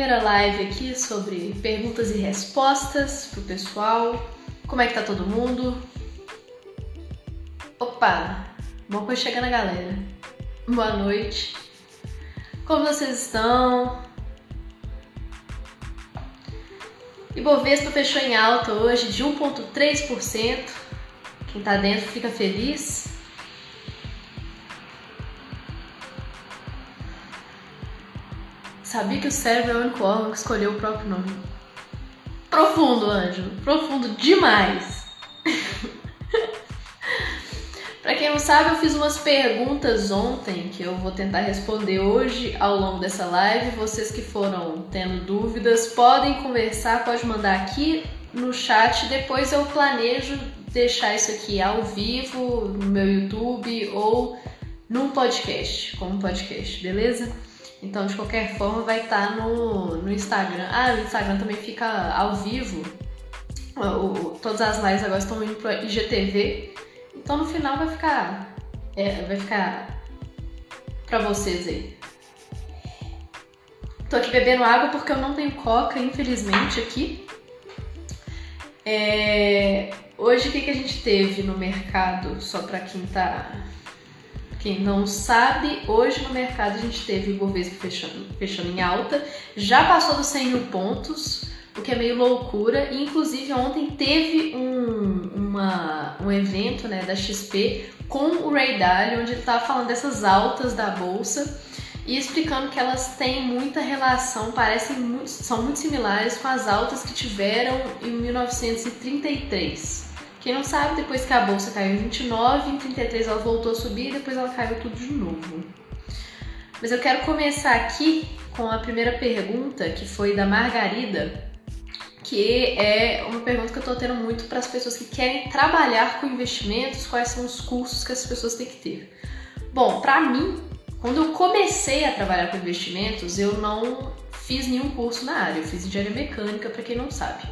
primeira live aqui sobre perguntas e respostas pro pessoal. Como é que tá todo mundo? Opa! Bom que chegando a galera. Boa noite. Como vocês estão? Ibovespa fechou em alta hoje de 1,3%. Quem tá dentro fica feliz. Sabia que o cérebro é o único órgão que escolheu o próprio nome. Profundo, Ângelo. Profundo demais. Para quem não sabe, eu fiz umas perguntas ontem que eu vou tentar responder hoje ao longo dessa live. Vocês que foram tendo dúvidas podem conversar, pode mandar aqui no chat. Depois eu planejo deixar isso aqui ao vivo no meu YouTube ou num podcast, como podcast, beleza? Então, de qualquer forma, vai estar tá no, no Instagram. Ah, o Instagram também fica ao vivo. O, todas as lives agora estão indo para IGTV. Então, no final, vai ficar, é, vai ficar para vocês aí. Tô aqui bebendo água porque eu não tenho coca, infelizmente, aqui. É... Hoje, o que, que a gente teve no mercado, só para quem tá quem não sabe, hoje no mercado a gente teve o Ibovespa fechando, fechando em alta, já passou dos 100 mil pontos, o que é meio loucura. E inclusive ontem teve um, uma, um evento né, da XP com o Ray Dalio, onde ele estava falando dessas altas da bolsa e explicando que elas têm muita relação, parecem muito, são muito similares com as altas que tiveram em 1933. Quem não sabe, depois que a bolsa caiu em 29, em 33 ela voltou a subir e depois ela caiu tudo de novo. Mas eu quero começar aqui com a primeira pergunta, que foi da Margarida, que é uma pergunta que eu estou tendo muito para as pessoas que querem trabalhar com investimentos, quais são os cursos que as pessoas têm que ter. Bom, para mim, quando eu comecei a trabalhar com investimentos, eu não fiz nenhum curso na área, eu fiz engenharia mecânica, para quem não sabe.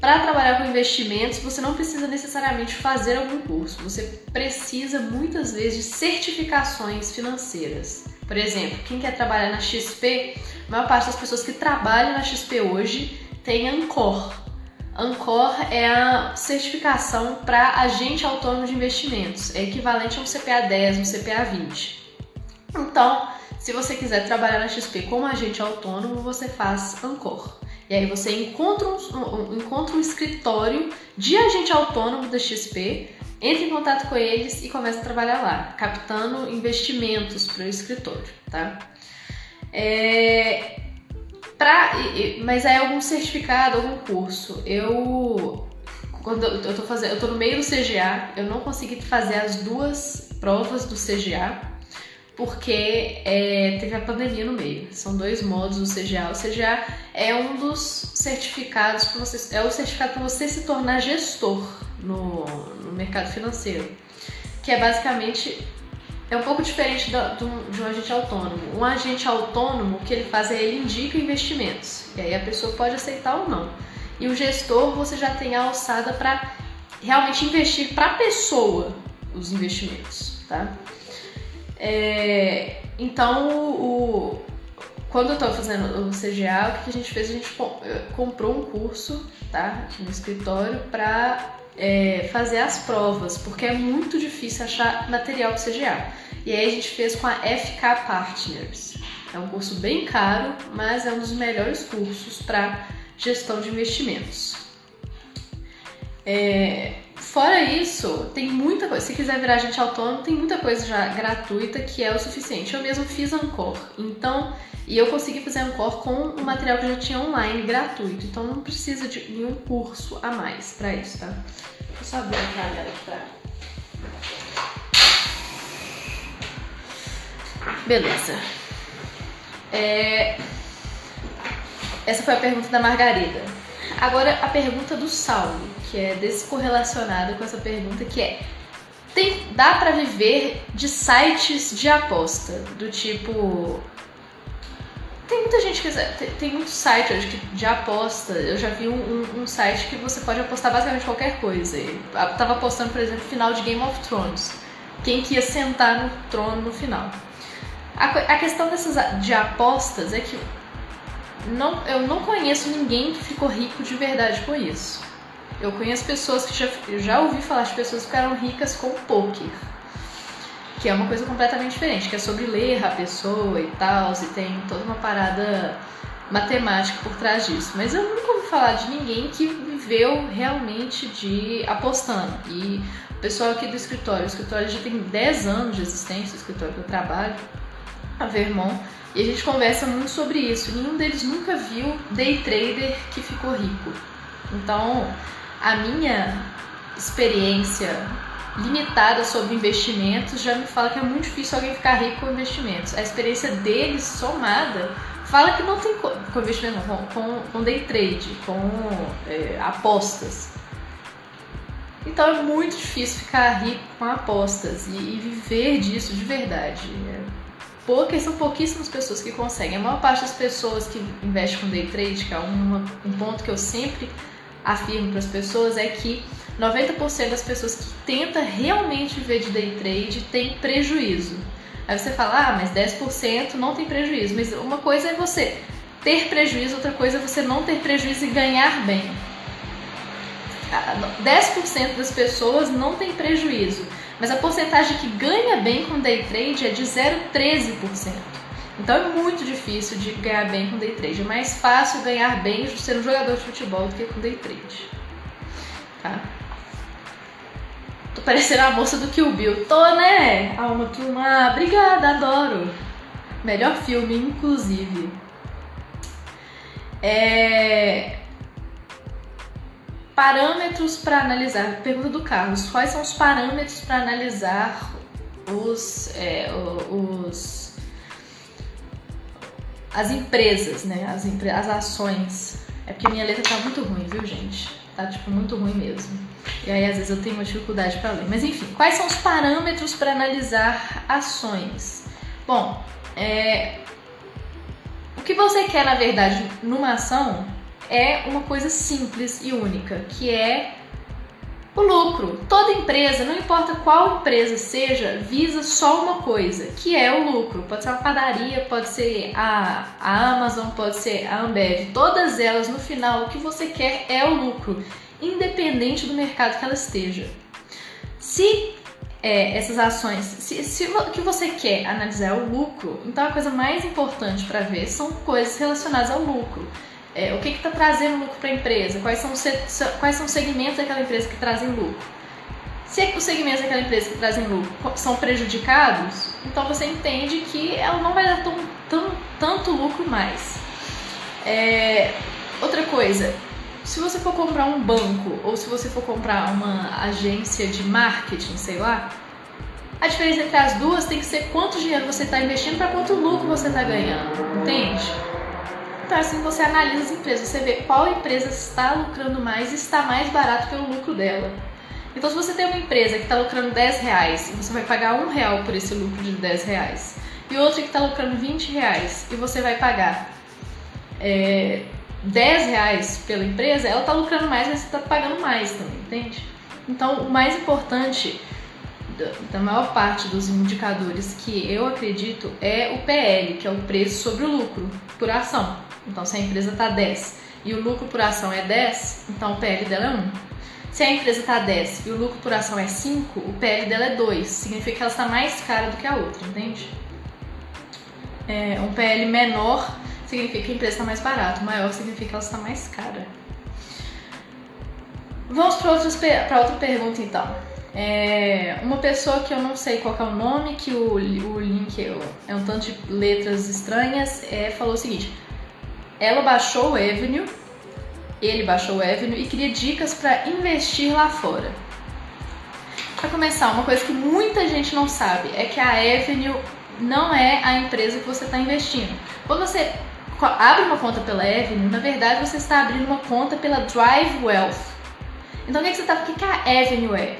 Para trabalhar com investimentos, você não precisa necessariamente fazer algum curso, você precisa muitas vezes de certificações financeiras. Por exemplo, quem quer trabalhar na XP, a maior parte das pessoas que trabalham na XP hoje tem Ancor. Ancor é a certificação para agente autônomo de investimentos, é equivalente a um CPA 10, um CPA 20. Então, se você quiser trabalhar na XP como agente autônomo, você faz Ancor. E aí você encontra um, um, encontra um escritório de agente autônomo da XP, entra em contato com eles e começa a trabalhar lá, captando investimentos para o escritório, tá? É, pra, mas é algum certificado, algum curso. Eu quando eu tô fazendo, eu tô no meio do CGA, eu não consegui fazer as duas provas do CGA porque é, teve a pandemia no meio. São dois modos do CGA. O CGA é um dos certificados para você, é o certificado para você se tornar gestor no, no, mercado financeiro, que é basicamente é um pouco diferente do, de um agente autônomo. Um agente autônomo, o que ele faz é ele indica investimentos e aí a pessoa pode aceitar ou não. E o gestor você já tem a alçada para realmente investir para a pessoa os investimentos, tá? É, então, o, quando eu estava fazendo o CGA, o que a gente fez? A gente eh, comprou um curso, tá? No escritório, para é, fazer as provas, porque é muito difícil achar material para CGA. E aí a gente fez com a FK Partners. É um curso bem caro, mas é um dos melhores cursos para gestão de investimentos. É, Fora isso, tem muita coisa. Se quiser virar agente autônomo, tem muita coisa já gratuita que é o suficiente. Eu mesmo fiz Ancor, então, e eu consegui fazer Ancor com o material que eu já tinha online gratuito. Então não precisa de nenhum curso a mais para isso, tá? Eu só abrir a câmera pra. Beleza. É... Essa foi a pergunta da Margarida. Agora a pergunta do Saulo que é descorrelacionada com essa pergunta, que é tem, dá para viver de sites de aposta, do tipo tem muita gente que tem, tem muito site hoje de aposta. Eu já vi um, um, um, site que você pode apostar basicamente qualquer coisa. Eu tava apostando, por exemplo, final de Game of Thrones. Quem que ia sentar no trono no final. A, a questão dessas de apostas é que não, eu não conheço ninguém que ficou rico de verdade com isso. Eu conheço pessoas que já, já ouvi falar de pessoas que ficaram ricas com poker. Que é uma coisa completamente diferente, que é sobre ler a pessoa e tal, e tem toda uma parada matemática por trás disso. Mas eu nunca ouvi falar de ninguém que viveu realmente de apostando. E o pessoal aqui do escritório, o escritório já tem 10 anos de existência, o escritório que eu trabalho, a Vermont, e a gente conversa muito sobre isso. Nenhum deles nunca viu day trader que ficou rico. Então, a minha experiência limitada sobre investimentos já me fala que é muito difícil alguém ficar rico com investimentos. A experiência deles somada fala que não tem com investimento, com, com, com day trade, com é, apostas. Então é muito difícil ficar rico com apostas e, e viver disso de verdade. É, poucas, são pouquíssimas pessoas que conseguem. A maior parte das pessoas que investem com day trade, que é uma, um ponto que eu sempre afirmo para as pessoas, é que 90% das pessoas que tentam realmente viver de day trade tem prejuízo. Aí você fala, ah, mas 10% não tem prejuízo. Mas uma coisa é você ter prejuízo, outra coisa é você não ter prejuízo e ganhar bem. 10% das pessoas não tem prejuízo, mas a porcentagem que ganha bem com day trade é de 0,13%. Então é muito difícil de ganhar bem com day trade. É mais fácil ganhar bem sendo um jogador de futebol do que com day trade. Tá? Tô parecendo a moça do Kill Bill. Tô, né? Alma turma. Obrigada, adoro. Melhor filme, inclusive. É... Parâmetros para analisar. Pergunta do Carlos. Quais são os parâmetros para analisar os, é, os as empresas, né? As, as ações. É porque minha letra tá muito ruim, viu, gente? Tá tipo muito ruim mesmo. E aí às vezes eu tenho uma dificuldade para ler. Mas enfim, quais são os parâmetros para analisar ações? Bom, é... o que você quer na verdade numa ação é uma coisa simples e única, que é o lucro. Toda empresa, não importa qual empresa seja, visa só uma coisa, que é o lucro. Pode ser uma padaria, pode ser a, a Amazon, pode ser a Ambev. Todas elas, no final, o que você quer é o lucro independente do mercado que ela esteja. Se é, essas ações, se, se, o que você quer analisar é o lucro, então a coisa mais importante para ver são coisas relacionadas ao lucro. É, o que está trazendo lucro para a empresa? Quais são, quais são os segmentos daquela empresa que trazem lucro? Se os segmentos daquela empresa que trazem lucro são prejudicados, então você entende que ela não vai dar tão, tão, tanto lucro mais. É, outra coisa, se você for comprar um banco ou se você for comprar uma agência de marketing, sei lá, a diferença entre as duas tem que ser quanto dinheiro você está investindo para quanto lucro você está ganhando, entende? Então assim você analisa as empresas, você vê qual empresa está lucrando mais e está mais barato pelo lucro dela. Então se você tem uma empresa que está lucrando 10 reais e você vai pagar um real por esse lucro de 10 reais e outra que está lucrando 20 reais e você vai pagar é, 10 reais pela empresa, ela está lucrando mais, mas você está pagando mais também, entende? Então, o mais importante da maior parte dos indicadores que eu acredito é o PL, que é o preço sobre o lucro por ação. Então, se a empresa está 10 e o lucro por ação é 10, então o PL dela é 1. Se a empresa está 10 e o lucro por ação é 5, o PL dela é 2. Significa que ela está mais cara do que a outra, entende? É, um PL menor significa que a empresa está mais barata, maior significa que ela está mais cara. Vamos para outra pergunta então. É, uma pessoa que eu não sei qual é o nome, que o, o link é, um tanto de letras estranhas, é, falou o seguinte: ela baixou o Avenue, ele baixou o Avenue e queria dicas para investir lá fora. Para começar, uma coisa que muita gente não sabe é que a Avenue não é a empresa que você está investindo. Quando você abre uma conta pela Avenue, na verdade você está abrindo uma conta pela Drive Wealth. Então o que, que você está? O que, que a Avenue é?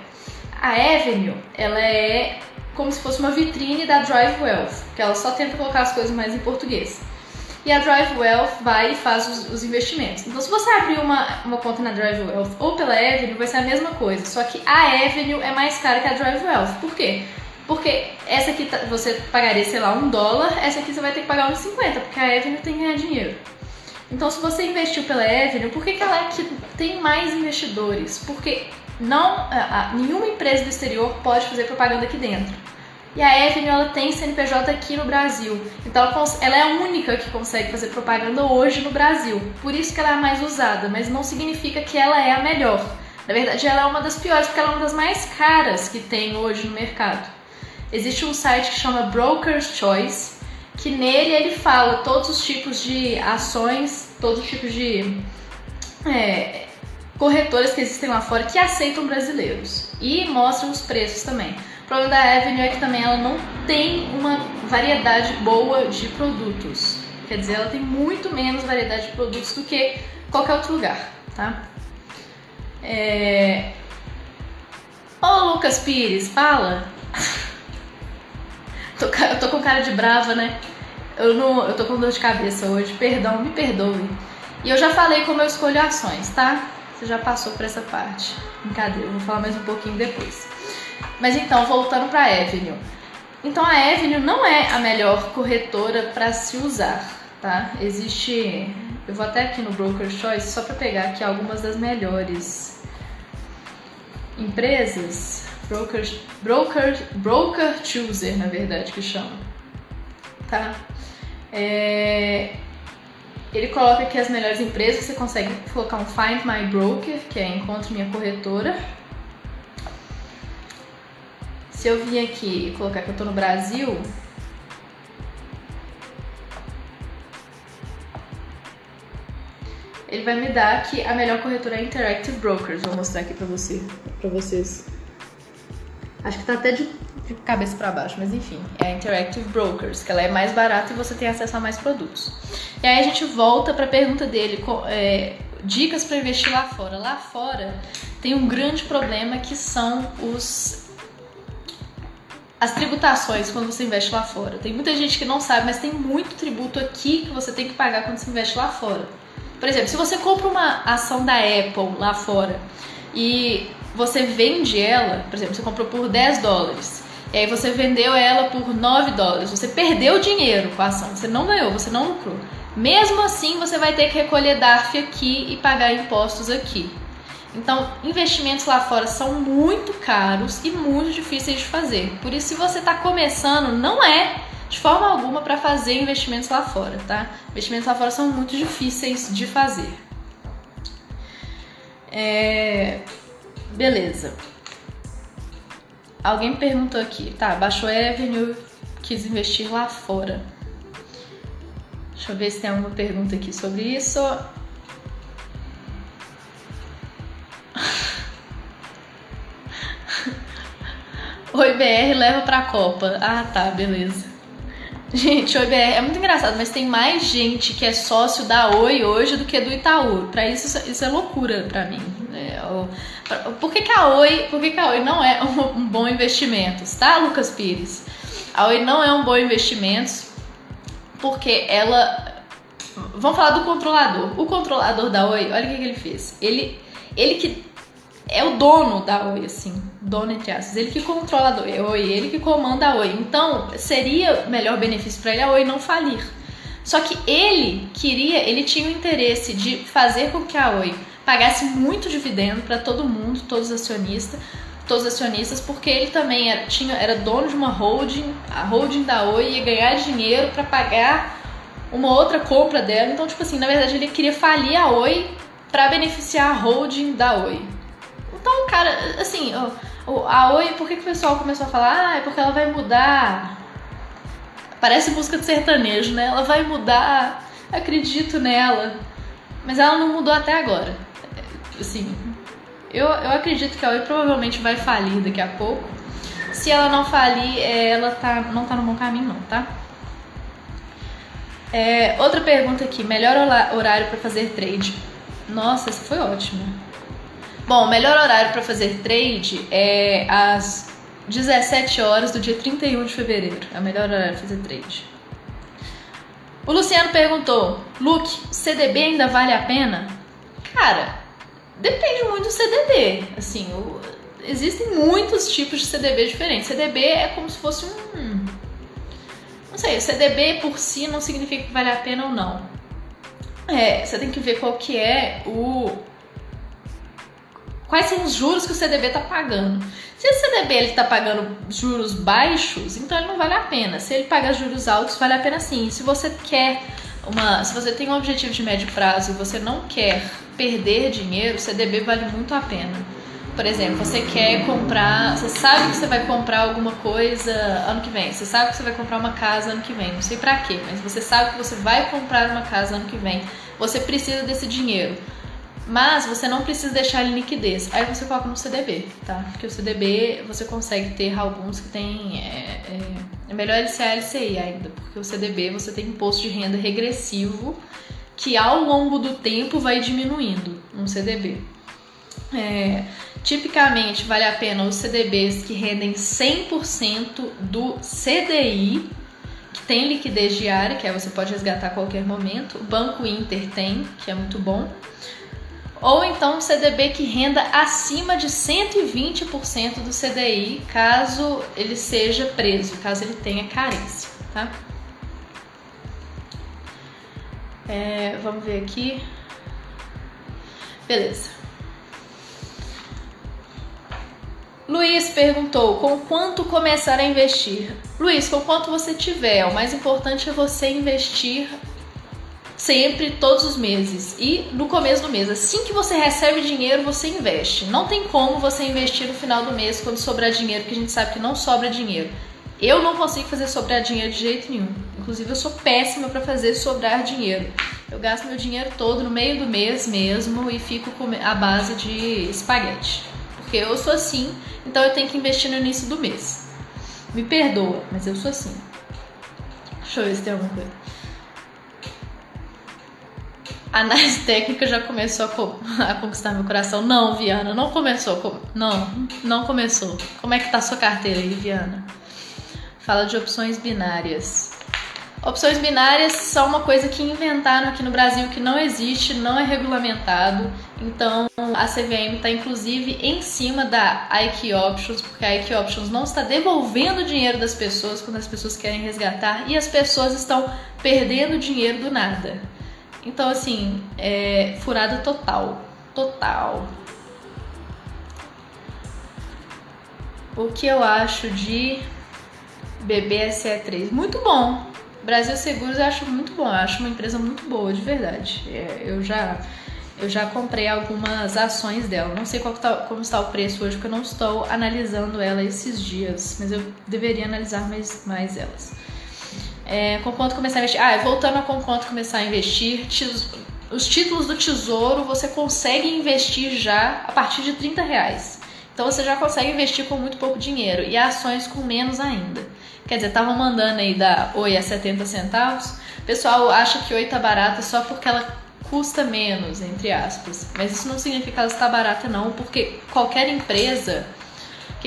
A Avenue, ela é como se fosse uma vitrine da Drive Wealth, que ela só tenta colocar as coisas mais em português. E a Drive Wealth vai e faz os, os, investimentos. Então, se você abrir uma, uma conta na Drive Wealth ou pela Avenue, vai ser a mesma coisa. Só que a Avenue é mais cara que a Drive Wealth. Por quê? Porque essa aqui você pagaria, sei lá, um dólar, essa aqui você vai ter que pagar uns 50, porque a Avenue tem que ganhar dinheiro. Então, se você investiu pela Avenue, por que, que ela é que tem mais investidores? Porque não, a, a, nenhuma empresa do exterior pode fazer propaganda aqui dentro. E a Avenue ela tem CNPJ aqui no Brasil. Então ela, ela, é a única que consegue fazer propaganda hoje no Brasil. Por isso que ela é a mais usada, mas não significa que ela é a melhor. Na verdade, ela é uma das piores, porque ela é uma das mais caras que tem hoje no mercado. Existe um site que chama Broker's Choice, que nele ele fala todos os tipos de ações, todos os tipos de é, corretoras que existem lá fora que aceitam brasileiros e mostram os preços também. O problema da Avenue é que também ela não tem uma variedade boa de produtos. Quer dizer, ela tem muito menos variedade de produtos do que qualquer outro lugar, tá? É... Ô Lucas Pires, fala! eu tô com cara de brava, né? Eu, não, eu tô com dor de cabeça hoje, perdão, me perdoe. E eu já falei como eu escolho ações, tá? Você já passou por essa parte. Brincadeira, eu vou falar mais um pouquinho depois. Mas então, voltando para a Avenue. Então a Avenue não é a melhor corretora para se usar, tá? Existe, eu vou até aqui no Broker Choice só para pegar aqui algumas das melhores empresas, broker, broker, broker chooser, na verdade, que chama, tá? É, ele coloca aqui as melhores empresas, você consegue colocar um Find My Broker, que é Encontre Minha Corretora. Se eu vir aqui e colocar que eu estou no Brasil, ele vai me dar que a melhor corretora é Interactive Brokers. Vou mostrar aqui para você, para vocês. Acho que tá até de de cabeça para baixo, mas enfim, é a Interactive Brokers, que ela é mais barata e você tem acesso a mais produtos. E aí a gente volta para a pergunta dele, é, dicas para investir lá fora. Lá fora tem um grande problema que são os as tributações quando você investe lá fora. Tem muita gente que não sabe, mas tem muito tributo aqui que você tem que pagar quando você investe lá fora. Por exemplo, se você compra uma ação da Apple lá fora e você vende ela, por exemplo, você comprou por 10 dólares e aí você vendeu ela por 9 dólares. Você perdeu dinheiro com a ação, você não ganhou, você não lucrou. Mesmo assim, você vai ter que recolher DARF aqui e pagar impostos aqui. Então, investimentos lá fora são muito caros e muito difíceis de fazer. Por isso, se você está começando, não é de forma alguma para fazer investimentos lá fora, tá? Investimentos lá fora são muito difíceis de fazer. É... Beleza. Alguém perguntou aqui, tá, baixou Avenue, quis investir lá fora. Deixa eu ver se tem alguma pergunta aqui sobre isso. Oi BR leva pra Copa. Ah, tá, beleza. Gente, Oi BR é muito engraçado, mas tem mais gente que é sócio da Oi hoje do que do Itaú. Pra isso, isso é loucura pra mim. É, o, por que, que a Oi, por que, que a Oi não é um, um bom investimento, tá, Lucas Pires? A Oi não é um bom investimento porque ela. Vamos falar do controlador. O controlador da Oi, olha o que, que ele fez. Ele, ele que é o dono da Oi, assim, dono entre aspas. Ele que controla a Oi, ele que comanda a Oi. Então, seria melhor benefício para ele a Oi não falir. Só que ele queria, ele tinha o interesse de fazer com que a Oi pagasse muito dividendo para todo mundo, todos os acionistas, todos os acionistas, porque ele também era, tinha, era dono de uma holding, a holding da Oi ia ganhar dinheiro para pagar uma outra compra dela. Então, tipo assim, na verdade ele queria falir a Oi para beneficiar a holding da Oi. Então, cara, assim, a Oi, por que, que o pessoal começou a falar? Ah, é porque ela vai mudar. Parece música de sertanejo, né? Ela vai mudar, acredito nela. Mas ela não mudou até agora assim, eu, eu acredito que a Oi provavelmente vai falir daqui a pouco. Se ela não falir, é, ela tá, não tá no bom caminho não, tá? É, outra pergunta aqui, melhor horário para fazer trade? Nossa, essa foi ótima. Bom, o melhor horário para fazer trade é às 17 horas do dia 31 de fevereiro. É o melhor horário para fazer trade. O Luciano perguntou: Luke, CDB ainda vale a pena? Cara, Depende muito do CDB. Assim, o, existem muitos tipos de CDB diferentes. CDB é como se fosse um. Não sei, o CDB por si não significa que vale a pena ou não. é, você tem que ver qual que é o quais são os juros que o CDB está pagando. Se o CDB está pagando juros baixos, então ele não vale a pena. Se ele paga juros altos, vale a pena sim. Se você quer uma, se você tem um objetivo de médio prazo e você não quer perder dinheiro, o CDB vale muito a pena. Por exemplo, você quer comprar, você sabe que você vai comprar alguma coisa ano que vem, você sabe que você vai comprar uma casa ano que vem, não sei para quê, mas você sabe que você vai comprar uma casa ano que vem. Você precisa desse dinheiro. Mas você não precisa deixar ele em liquidez. Aí você coloca no CDB, tá? Porque o CDB você consegue ter alguns que tem. É, é, é melhor ele ser a LCI ainda, porque o CDB você tem imposto de renda regressivo que ao longo do tempo vai diminuindo um CDB. É, tipicamente vale a pena os CDBs que rendem 100% do CDI, que tem liquidez diária, que aí você pode resgatar a qualquer momento. O Banco Inter tem, que é muito bom ou então um CDB que renda acima de 120% do CDI, caso ele seja preso, caso ele tenha carência, tá? É, vamos ver aqui. Beleza. Luiz perguntou: com quanto começar a investir? Luiz, com quanto você tiver. O mais importante é você investir sempre, todos os meses. E no começo do mês, assim que você recebe dinheiro, você investe. Não tem como você investir no final do mês quando sobrar dinheiro, porque a gente sabe que não sobra dinheiro. Eu não consigo fazer sobrar dinheiro de jeito nenhum. Inclusive, eu sou péssima para fazer sobrar dinheiro. Eu gasto meu dinheiro todo no meio do mês mesmo e fico com a base de espaguete. Porque eu sou assim, então eu tenho que investir no início do mês. Me perdoa, mas eu sou assim. Deixa eu ver se tem alguma coisa. A análise técnica já começou a, co a, conquistar meu coração. Não, Viana, não começou. Não, não começou. Como é que tá a sua carteira aí, Viana? Fala de opções binárias. Opções binárias são uma coisa que inventaram aqui no Brasil que não existe, não é regulamentado. Então a CVM está inclusive em cima da IQ Options, porque a IQ Options não está devolvendo o dinheiro das pessoas quando as pessoas querem resgatar e as pessoas estão perdendo dinheiro do nada. Então, assim, é furada total. Total. O que eu acho de BBSE3? Muito bom. Brasil Seguros eu acho muito bom. Eu acho uma empresa muito boa, de verdade. É, eu já eu já comprei algumas ações dela. Não sei tá, como está o preço hoje, porque eu não estou analisando ela esses dias, mas eu deveria analisar mais, mais elas. É, com quanto começar a investir? Ah, voltando a com quanto começar a investir, os títulos do tesouro você consegue investir já a partir de 30 reais. Então você já consegue investir com muito pouco dinheiro e ações com menos ainda. Quer dizer, estavam mandando aí da Oi a 70 centavos. O pessoal acha que Oi tá barata só porque ela custa menos, entre aspas. Mas isso não significa que ela está barata não, porque qualquer empresa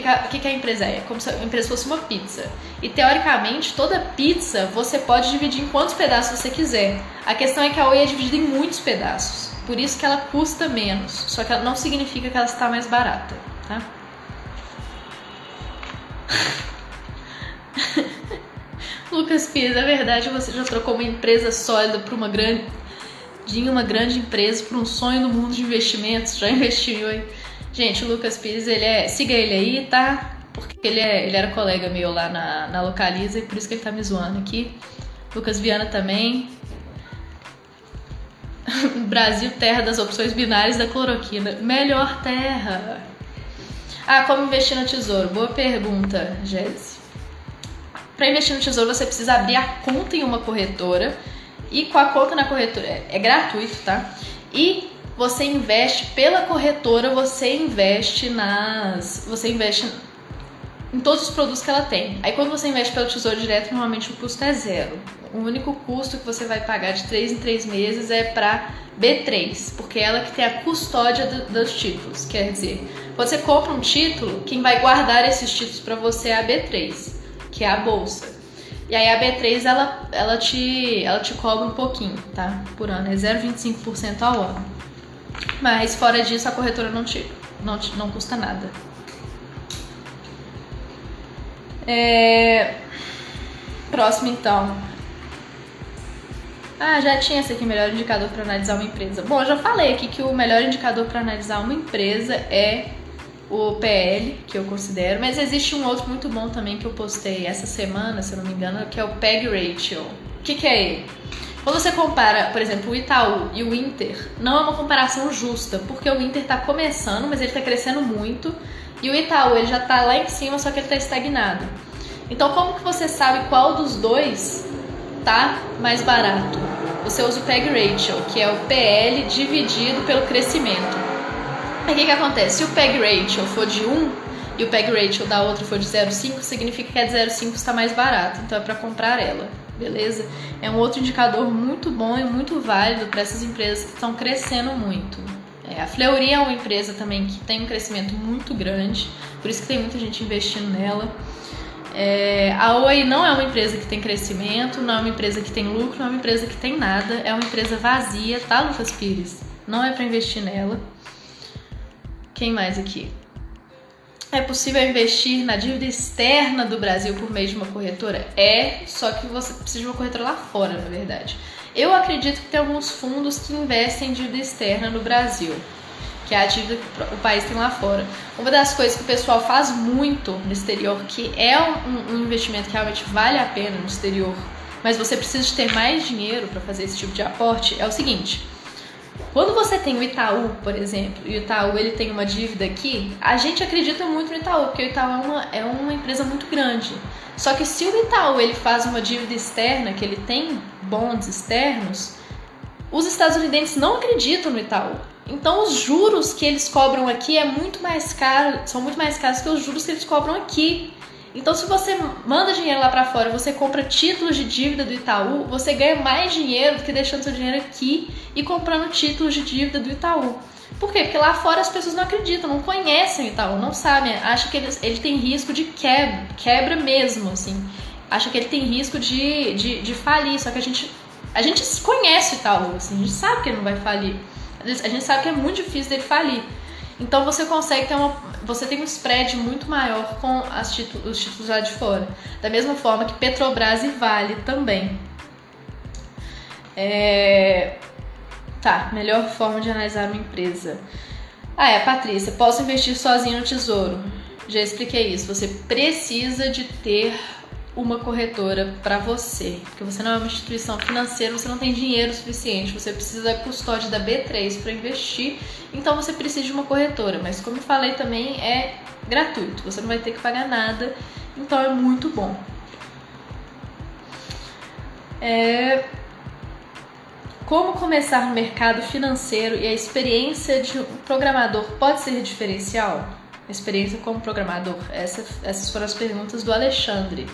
que, que, que, a empresa é? Como se a empresa fosse uma pizza. E teoricamente, toda pizza você pode dividir em quantos pedaços você quiser. A questão é que a Oi é dividida em muitos pedaços. Por isso que ela custa menos. Só que não significa que ela está mais barata, tá? Lucas Pires, é verdade, você já trocou uma empresa sólida para uma grande de uma grande empresa para um sonho no mundo de investimentos, já investiu em. Gente, o Lucas Pires, ele é. Siga ele aí, tá? Porque ele, é, ele era colega meu lá na, na Localiza e por isso que ele tá me zoando aqui. Lucas Viana também. Brasil, terra das opções binárias da cloroquina. Melhor terra. Ah, como investir no tesouro? Boa pergunta, Jéssica. Para investir no tesouro, você precisa abrir a conta em uma corretora. E com a conta na corretora é, é gratuito, tá? E você investe pela corretora, você investe nas. Você investe em todos os produtos que ela tem. Aí quando você investe pelo Tesouro Direto, normalmente o custo é zero. O único custo que você vai pagar de 3 em 3 meses é para B3, porque é ela que tem a custódia do, dos títulos. Quer dizer, quando você compra um título, quem vai guardar esses títulos para você é a B3, que é a bolsa. E aí a B3 ela, ela, te, ela te cobra um pouquinho, tá? Por ano, é 0,25% ao ano. Mas fora disso, a corretora não te, não, te, não custa nada. É... Próximo então. Ah, já tinha esse aqui, melhor indicador para analisar uma empresa. Bom, já falei aqui que o melhor indicador para analisar uma empresa é o PL, que eu considero, mas existe um outro muito bom também que eu postei essa semana, se eu não me engano, que é o PEG Ratio. O que, que é ele? Quando você compara, por exemplo, o Itaú e o Inter, não é uma comparação justa, porque o Inter está começando, mas ele está crescendo muito, e o Itaú ele já está lá em cima, só que ele está estagnado. Então, como que você sabe qual dos dois tá mais barato? Você usa o PEG Ratio, que é o PL dividido pelo crescimento. Aí o que, que acontece? Se o PEG Ratio for de 1 e o PEG Ratio da outra for de 0,5, significa que a de 0,5 está mais barato, então é para comprar ela beleza? É um outro indicador muito bom e muito válido para essas empresas que estão crescendo muito. É, a Fleury é uma empresa também que tem um crescimento muito grande, por isso que tem muita gente investindo nela. É, a Oi não é uma empresa que tem crescimento, não é uma empresa que tem lucro, não é uma empresa que tem nada, é uma empresa vazia, tá, Lucas Pires? Não é para investir nela. Quem mais aqui? É possível investir na dívida externa do Brasil por meio de uma corretora? É, só que você precisa de uma corretora lá fora, na verdade. Eu acredito que tem alguns fundos que investem em dívida externa no Brasil, que é a dívida que o país tem lá fora. Uma das coisas que o pessoal faz muito no exterior, que é um, um investimento que realmente vale a pena no exterior, mas você precisa de ter mais dinheiro para fazer esse tipo de aporte, é o seguinte quando você tem o Itaú, por exemplo, e o Itaú ele tem uma dívida aqui, a gente acredita muito no Itaú, porque o Itaú é uma, é uma empresa muito grande. Só que se o Itaú ele faz uma dívida externa, que ele tem bonds externos, os estadunidenses não acreditam no Itaú. Então os juros que eles cobram aqui é muito mais caro, são muito mais caros que os juros que eles cobram aqui. Então, se você manda dinheiro lá para fora, você compra títulos de dívida do Itaú, você ganha mais dinheiro do que deixando seu dinheiro aqui e comprando títulos de dívida do Itaú. Por quê? Porque lá fora as pessoas não acreditam, não conhecem o Itaú, não sabem, acham que ele, ele tem risco de quebra, quebra mesmo, assim. Acha que ele tem risco de, de, de falir, só que a gente, a gente conhece o Itaú, assim, a gente sabe que ele não vai falir. A gente sabe que é muito difícil dele falir. Então você consegue ter uma. Você tem um spread muito maior com os títulos lá de fora. Da mesma forma que Petrobras e Vale também. É... Tá, melhor forma de analisar uma empresa. Ah, é, Patrícia, posso investir sozinho no tesouro? Já expliquei isso. Você precisa de ter uma corretora para você, porque você não é uma instituição financeira, você não tem dinheiro suficiente, você precisa da custódia da B3 para investir, então você precisa de uma corretora, mas como eu falei também é gratuito, você não vai ter que pagar nada, então é muito bom. É... Como começar no mercado financeiro e a experiência de um programador pode ser diferencial? Experiência como programador? Essa, essas foram as perguntas do Alexandre.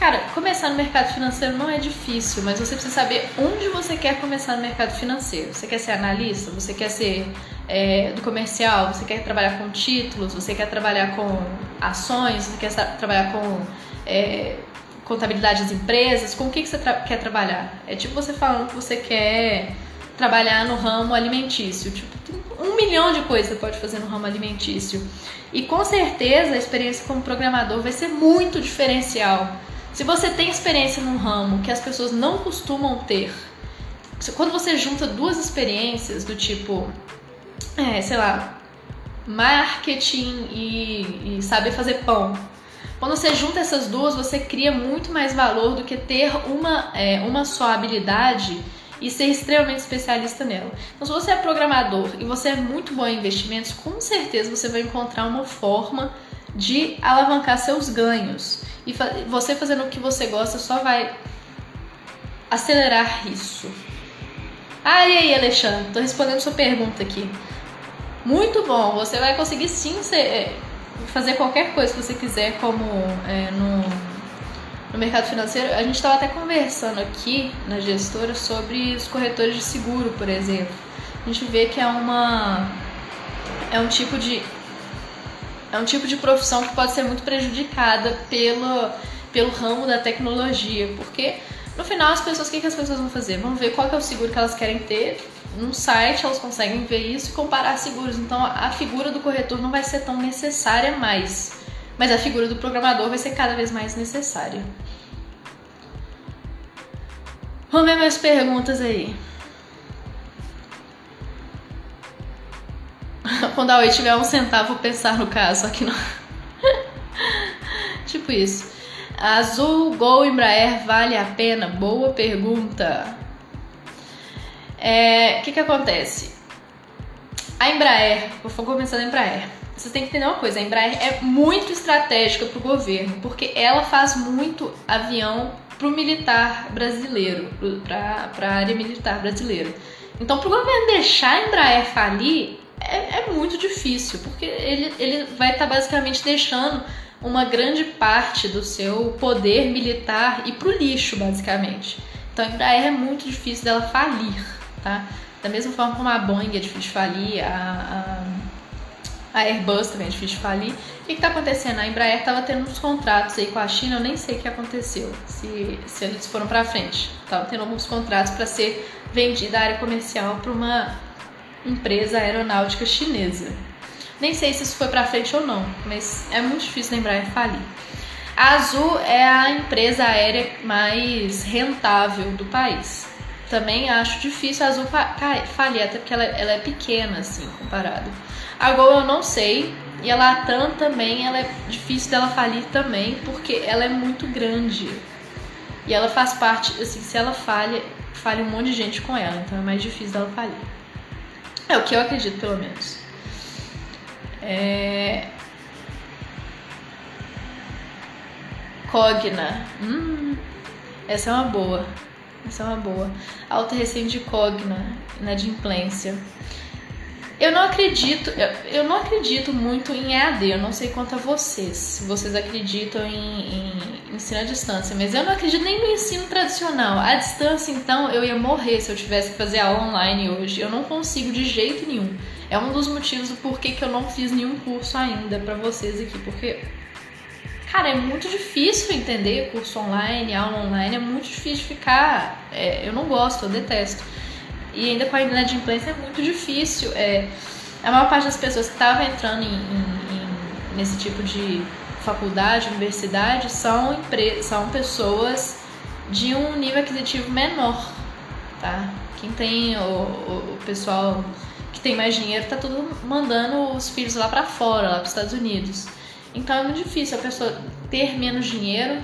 Cara, começar no mercado financeiro não é difícil, mas você precisa saber onde você quer começar no mercado financeiro. Você quer ser analista? Você quer ser é, do comercial? Você quer trabalhar com títulos? Você quer trabalhar com ações? Você quer trabalhar com é, contabilidade das empresas? Com o que, que você tra quer trabalhar? É tipo você falando que você quer trabalhar no ramo alimentício. Tipo, tem um milhão de coisas você pode fazer no ramo alimentício. E com certeza a experiência como programador vai ser muito diferencial se você tem experiência num ramo que as pessoas não costumam ter, quando você junta duas experiências do tipo, é, sei lá, marketing e, e saber fazer pão, quando você junta essas duas, você cria muito mais valor do que ter uma, é, uma só habilidade e ser extremamente especialista nela. Então, se você é programador e você é muito bom em investimentos, com certeza você vai encontrar uma forma de alavancar seus ganhos. E fa você fazendo o que você gosta só vai acelerar isso. Ah, e aí, Alexandre? Tô respondendo sua pergunta aqui. Muito bom, você vai conseguir sim ser, é, fazer qualquer coisa que você quiser, como é, no, no mercado financeiro. A gente estava até conversando aqui na gestora sobre os corretores de seguro, por exemplo. A gente vê que é uma é um tipo de é um tipo de profissão que pode ser muito prejudicada pelo, pelo ramo da tecnologia, porque no final as pessoas, o que, que as pessoas vão fazer? Vão ver qual é o seguro que elas querem ter, num site elas conseguem ver isso e comparar seguros, então a figura do corretor não vai ser tão necessária mais, mas a figura do programador vai ser cada vez mais necessária. Vamos ver mais perguntas aí. Quando a Oi tiver um centavo, pensar no caso, aqui não. tipo isso. Azul, Gol, Embraer, vale a pena? Boa pergunta. O é, que que acontece? A Embraer, vou começar da Embraer. Vocês têm que entender uma coisa, a Embraer é muito estratégica para o governo, porque ela faz muito avião para o militar brasileiro, para a área militar brasileira. Então, para o governo deixar a Embraer falir, é, é muito difícil, porque ele, ele vai estar tá basicamente deixando uma grande parte do seu poder militar ir pro lixo, basicamente. Então a Embraer é muito difícil dela falir, tá? Da mesma forma como a Boeing é difícil de falir, a, a, a Airbus também é difícil de falir. O que está acontecendo? A Embraer estava tendo uns contratos aí com a China, eu nem sei o que aconteceu, se, se eles foram para frente. Estava tendo alguns contratos para ser vendida a área comercial para uma empresa aeronáutica chinesa. Nem sei se isso foi para frente ou não, mas é muito difícil lembrar e falir. A Azul é a empresa aérea mais rentável do país. Também acho difícil a Azul falir, até porque ela, ela é pequena, assim, comparado. A Gol eu não sei, e a Latam também, ela é difícil dela falir também, porque ela é muito grande. E ela faz parte, assim, se ela falha, falha um monte de gente com ela, então é mais difícil dela falir. É o que eu acredito, pelo menos. É... Cogna. Hum, essa é uma boa. Essa é uma boa. Alta recente de Cogna, inadimplência. Eu não acredito, eu, não acredito muito em EAD, eu não sei quanto a vocês, se vocês acreditam em, em ensino à distância, mas eu não acredito nem no ensino tradicional. À distância, então, eu ia morrer se eu tivesse que fazer aula online hoje. Eu não consigo de jeito nenhum. É um dos motivos do porquê que eu não fiz nenhum curso ainda para vocês aqui, porque cara, é muito difícil entender curso online, aula online, é muito difícil ficar. É, eu não gosto, eu detesto. E ainda com a inadimplência é muito difícil. É, a maior parte das pessoas que estavam entrando em, em, em, nesse tipo de faculdade, universidade, são, são pessoas de um nível aquisitivo menor, tá? Quem tem o, o, o pessoal que tem mais dinheiro tá tudo mandando os filhos lá para fora, lá para os Estados Unidos. Então é muito difícil a pessoa ter menos dinheiro.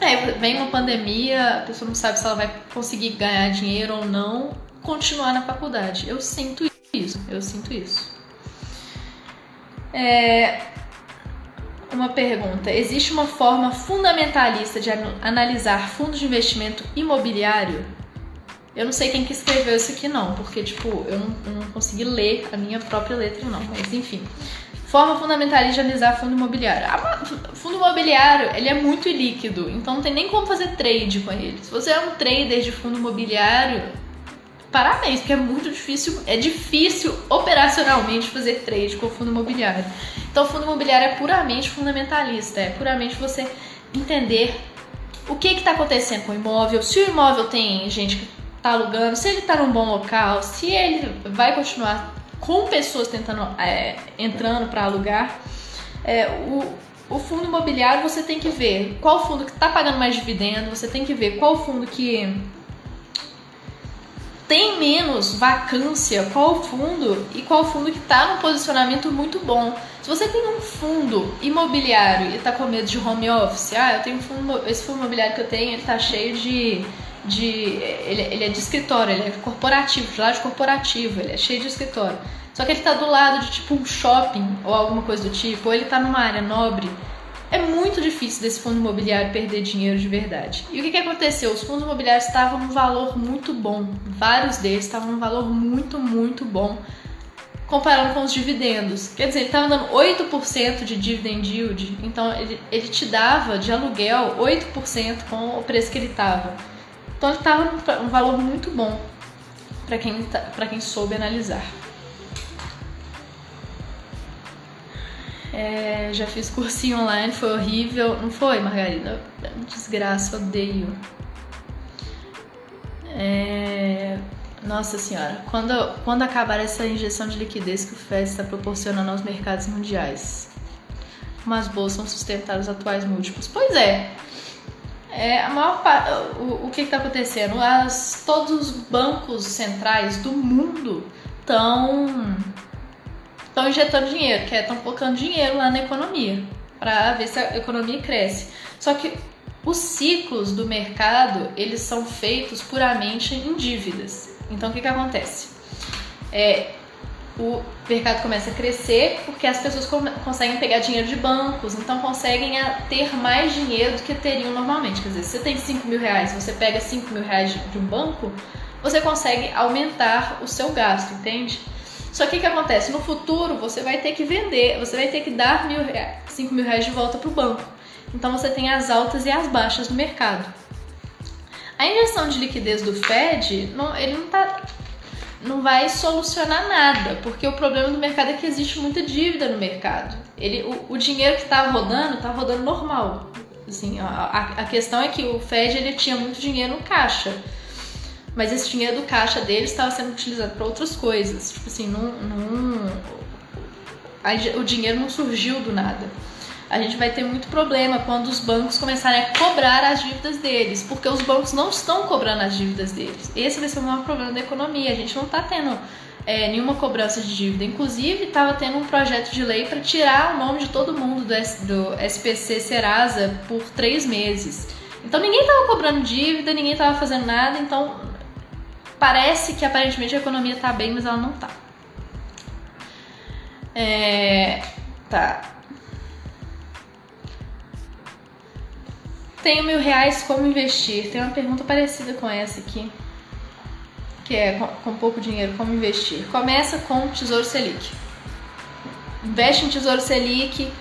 É, vem uma pandemia, a pessoa não sabe se ela vai conseguir ganhar dinheiro ou não continuar na faculdade. Eu sinto isso, eu sinto isso. É, uma pergunta: existe uma forma fundamentalista de analisar fundos de investimento imobiliário? Eu não sei quem que escreveu isso aqui não, porque tipo eu não, eu não consegui ler a minha própria letra não, mas enfim. Forma fundamentalista de analisar fundo imobiliário. O fundo imobiliário, ele é muito ilíquido, então não tem nem como fazer trade com ele. Se você é um trader de fundo imobiliário, parabéns, porque é muito difícil, é difícil operacionalmente fazer trade com o fundo imobiliário. Então, o fundo imobiliário é puramente fundamentalista, é puramente você entender o que está acontecendo com o imóvel, se o imóvel tem gente que está alugando, se ele está num bom local, se ele vai continuar com pessoas tentando é, entrando para alugar. É, o, o fundo imobiliário você tem que ver qual fundo que está pagando mais dividendo, você tem que ver qual fundo que tem menos vacância, qual fundo e qual fundo que está num posicionamento muito bom. Se você tem um fundo imobiliário e está com medo de home office, ah, eu tenho fundo, esse fundo imobiliário que eu tenho, ele tá cheio de, de ele, ele é de escritório, ele é corporativo, de lado corporativo, ele é cheio de escritório. Só que ele está do lado de tipo um shopping ou alguma coisa do tipo, ou ele está numa área nobre é muito difícil desse fundo imobiliário perder dinheiro de verdade. E o que, que aconteceu? Os fundos imobiliários estavam num valor muito bom, vários deles estavam num valor muito, muito bom comparando com os dividendos. Quer dizer, ele estava dando 8% de dividend yield, então ele, ele te dava de aluguel 8% com o preço que ele estava. Então ele estava num valor muito bom para quem, tá, quem soube analisar. É, já fiz cursinho online, foi horrível. Não foi, Margarida? Desgraça, odeio. É... Nossa senhora, quando, quando acabar essa injeção de liquidez que o FED está proporcionando aos mercados mundiais? Como as bolsas vão sustentar os atuais múltiplos? Pois é. É, a maior o, o que está acontecendo? As, todos os bancos centrais do mundo estão estão injetando dinheiro, que é estão colocando dinheiro lá na economia para ver se a economia cresce. Só que os ciclos do mercado eles são feitos puramente em dívidas. Então o que, que acontece? É, o mercado começa a crescer porque as pessoas conseguem pegar dinheiro de bancos, então conseguem ter mais dinheiro do que teriam normalmente. Quer dizer, se você tem 5 mil reais, você pega 5 mil reais de um banco, você consegue aumentar o seu gasto, entende? Só que o que acontece? No futuro você vai ter que vender, você vai ter que dar mil reais, 5 mil reais de volta para o banco. Então você tem as altas e as baixas do mercado. A injeção de liquidez do Fed, não, ele não tá não vai solucionar nada, porque o problema do mercado é que existe muita dívida no mercado. Ele, o, o dinheiro que está rodando, está rodando normal. Assim, a, a, questão é que o Fed ele tinha muito dinheiro no caixa, mas esse dinheiro do caixa dele estava sendo utilizado para outras coisas. Tipo assim, não, não, o dinheiro não surgiu do nada a gente vai ter muito problema quando os bancos começarem a cobrar as dívidas deles, porque os bancos não estão cobrando as dívidas deles. Esse vai ser o maior problema da economia. A gente não está tendo é, nenhuma cobrança de dívida. Inclusive, estava tendo um projeto de lei para tirar o nome de todo mundo do, do SPC Serasa por três meses. Então, ninguém estava cobrando dívida, ninguém estava fazendo nada. Então, parece que aparentemente a economia está bem, mas ela não está. É, tá. Tenho mil reais, como investir? Tem uma pergunta parecida com essa aqui, que é com, pouco dinheiro, como investir? Começa com Tesouro Selic. Investe em Tesouro Selic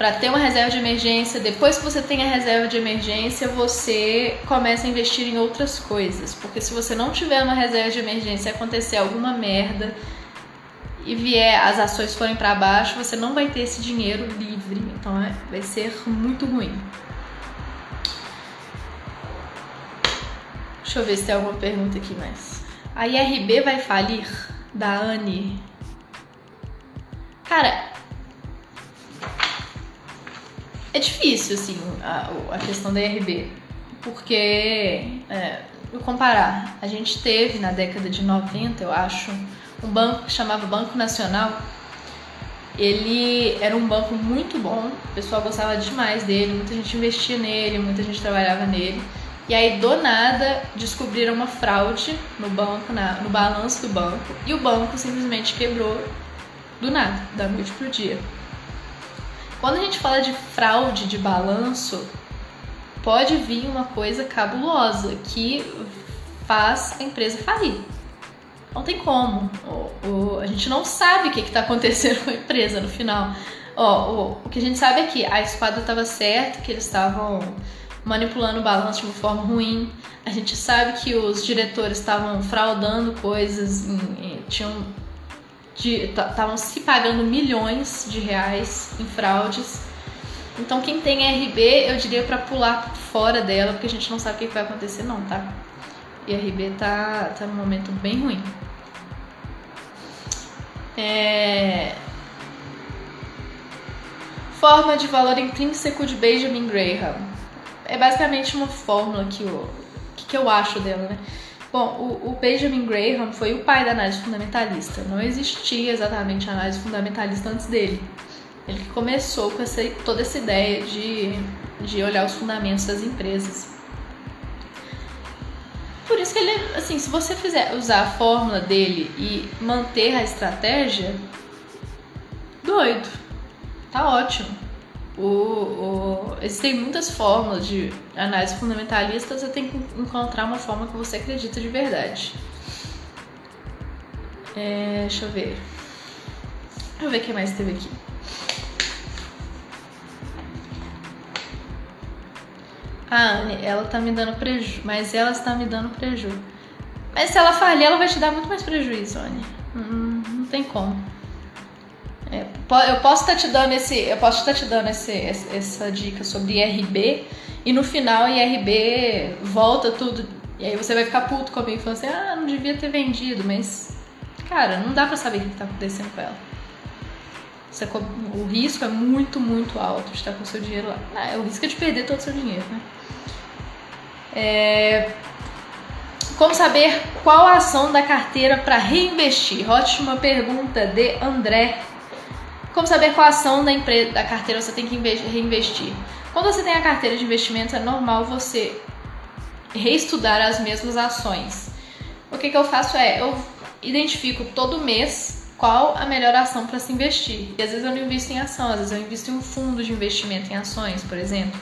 para ter uma reserva de emergência. Depois que você tem a reserva de emergência, você começa a investir em outras coisas. Porque se você não tiver uma reserva de emergência e acontecer alguma merda e vier as ações forem para baixo, você não vai ter esse dinheiro livre. Então é, vai ser muito ruim. Deixa eu ver se tem alguma pergunta aqui mais. A IRB vai falir? Da Anne. Cara, é difícil, assim, a, a questão da IRB. Porque, é, vou comparar, a gente teve na década de 90, eu acho, um banco que chamava Banco Nacional. Ele era um banco muito bom, o pessoal gostava demais dele, muita gente investia nele, muita gente trabalhava nele. E aí, do nada, descobriram uma fraude no banco, na, no balanço do banco, e o banco simplesmente quebrou do nada, da noite pro dia. Quando a gente fala de fraude de balanço, pode vir uma coisa cabulosa que faz a empresa falir. Não tem como. O, o, a gente não sabe o que está acontecendo com a empresa no final. O, o que a gente sabe é que a esquadra estava certa, que eles estavam manipulando o balanço de uma forma ruim. A gente sabe que os diretores estavam fraudando coisas, em, em, tinham estavam se pagando milhões de reais em fraudes. Então quem tem RB, eu diria para pular fora dela, porque a gente não sabe o que vai acontecer não, tá? E a RB tá, tá num momento bem ruim. É... Forma de valor intrínseco de Benjamin Graham é basicamente uma fórmula que eu, que eu acho dela, né? Bom, o, o, Benjamin Graham foi o pai da análise fundamentalista. Não existia exatamente a análise fundamentalista antes dele. Ele começou com essa, toda essa ideia de, de olhar os fundamentos das empresas. Por isso que ele, assim, se você fizer usar a fórmula dele e manter a estratégia, doido, tá ótimo. O, o, existem muitas formas de análise fundamentalista, você tem que encontrar uma forma que você acredita de verdade. É, deixa eu ver. Deixa eu ver o que mais teve aqui. A Anne, ela tá me dando prejuízo, mas ela está me dando prejuízo. Mas se ela falir, ela vai te dar muito mais prejuízo, Anne. Hum, não tem como. É, eu posso estar tá te dando esse, eu posso estar tá te dando esse, essa dica sobre IRB e no final IRB volta tudo e aí você vai ficar puto comigo falando assim, ah, não devia ter vendido, mas cara, não dá para saber o que está acontecendo com ela. Você, o risco é muito, muito alto de estar com o seu dinheiro lá. Ah, é o risco é de perder todo o seu dinheiro, né? É... Como saber qual a ação da carteira para reinvestir? Ótima pergunta de André. Como saber qual ação da, empresa, da carteira você tem que reinvestir? Quando você tem a carteira de investimento, é normal você reestudar as mesmas ações. O que, que eu faço é, eu identifico todo mês qual a melhor ação para se investir. E às vezes eu não invisto em ação, às vezes eu invisto em um fundo de investimento em ações, por exemplo.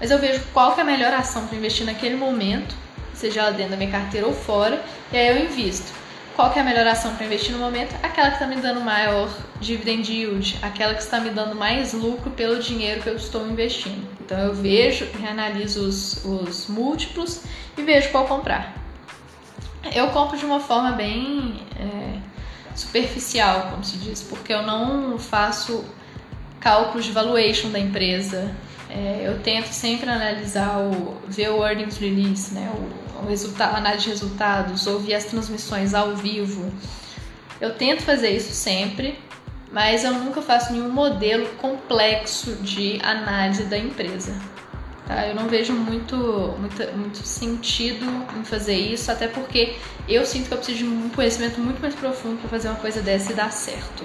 Mas eu vejo qual que é a melhor ação para investir naquele momento, seja ela dentro da minha carteira ou fora, e aí eu invisto. Qual que é a melhor ação para investir no momento? Aquela que está me dando maior dividend yield, aquela que está me dando mais lucro pelo dinheiro que eu estou investindo. Então eu vejo, reanaliso os, os múltiplos e vejo qual comprar. Eu compro de uma forma bem é, superficial, como se diz, porque eu não faço cálculos de valuation da empresa. É, eu tento sempre analisar o ver o earnings release, né, o, o resultado, análise de resultados, ouvir as transmissões ao vivo. Eu tento fazer isso sempre, mas eu nunca faço nenhum modelo complexo de análise da empresa. Tá? Eu não vejo muito, muito, muito sentido em fazer isso, até porque eu sinto que eu preciso de um conhecimento muito mais profundo para fazer uma coisa dessa e dar certo.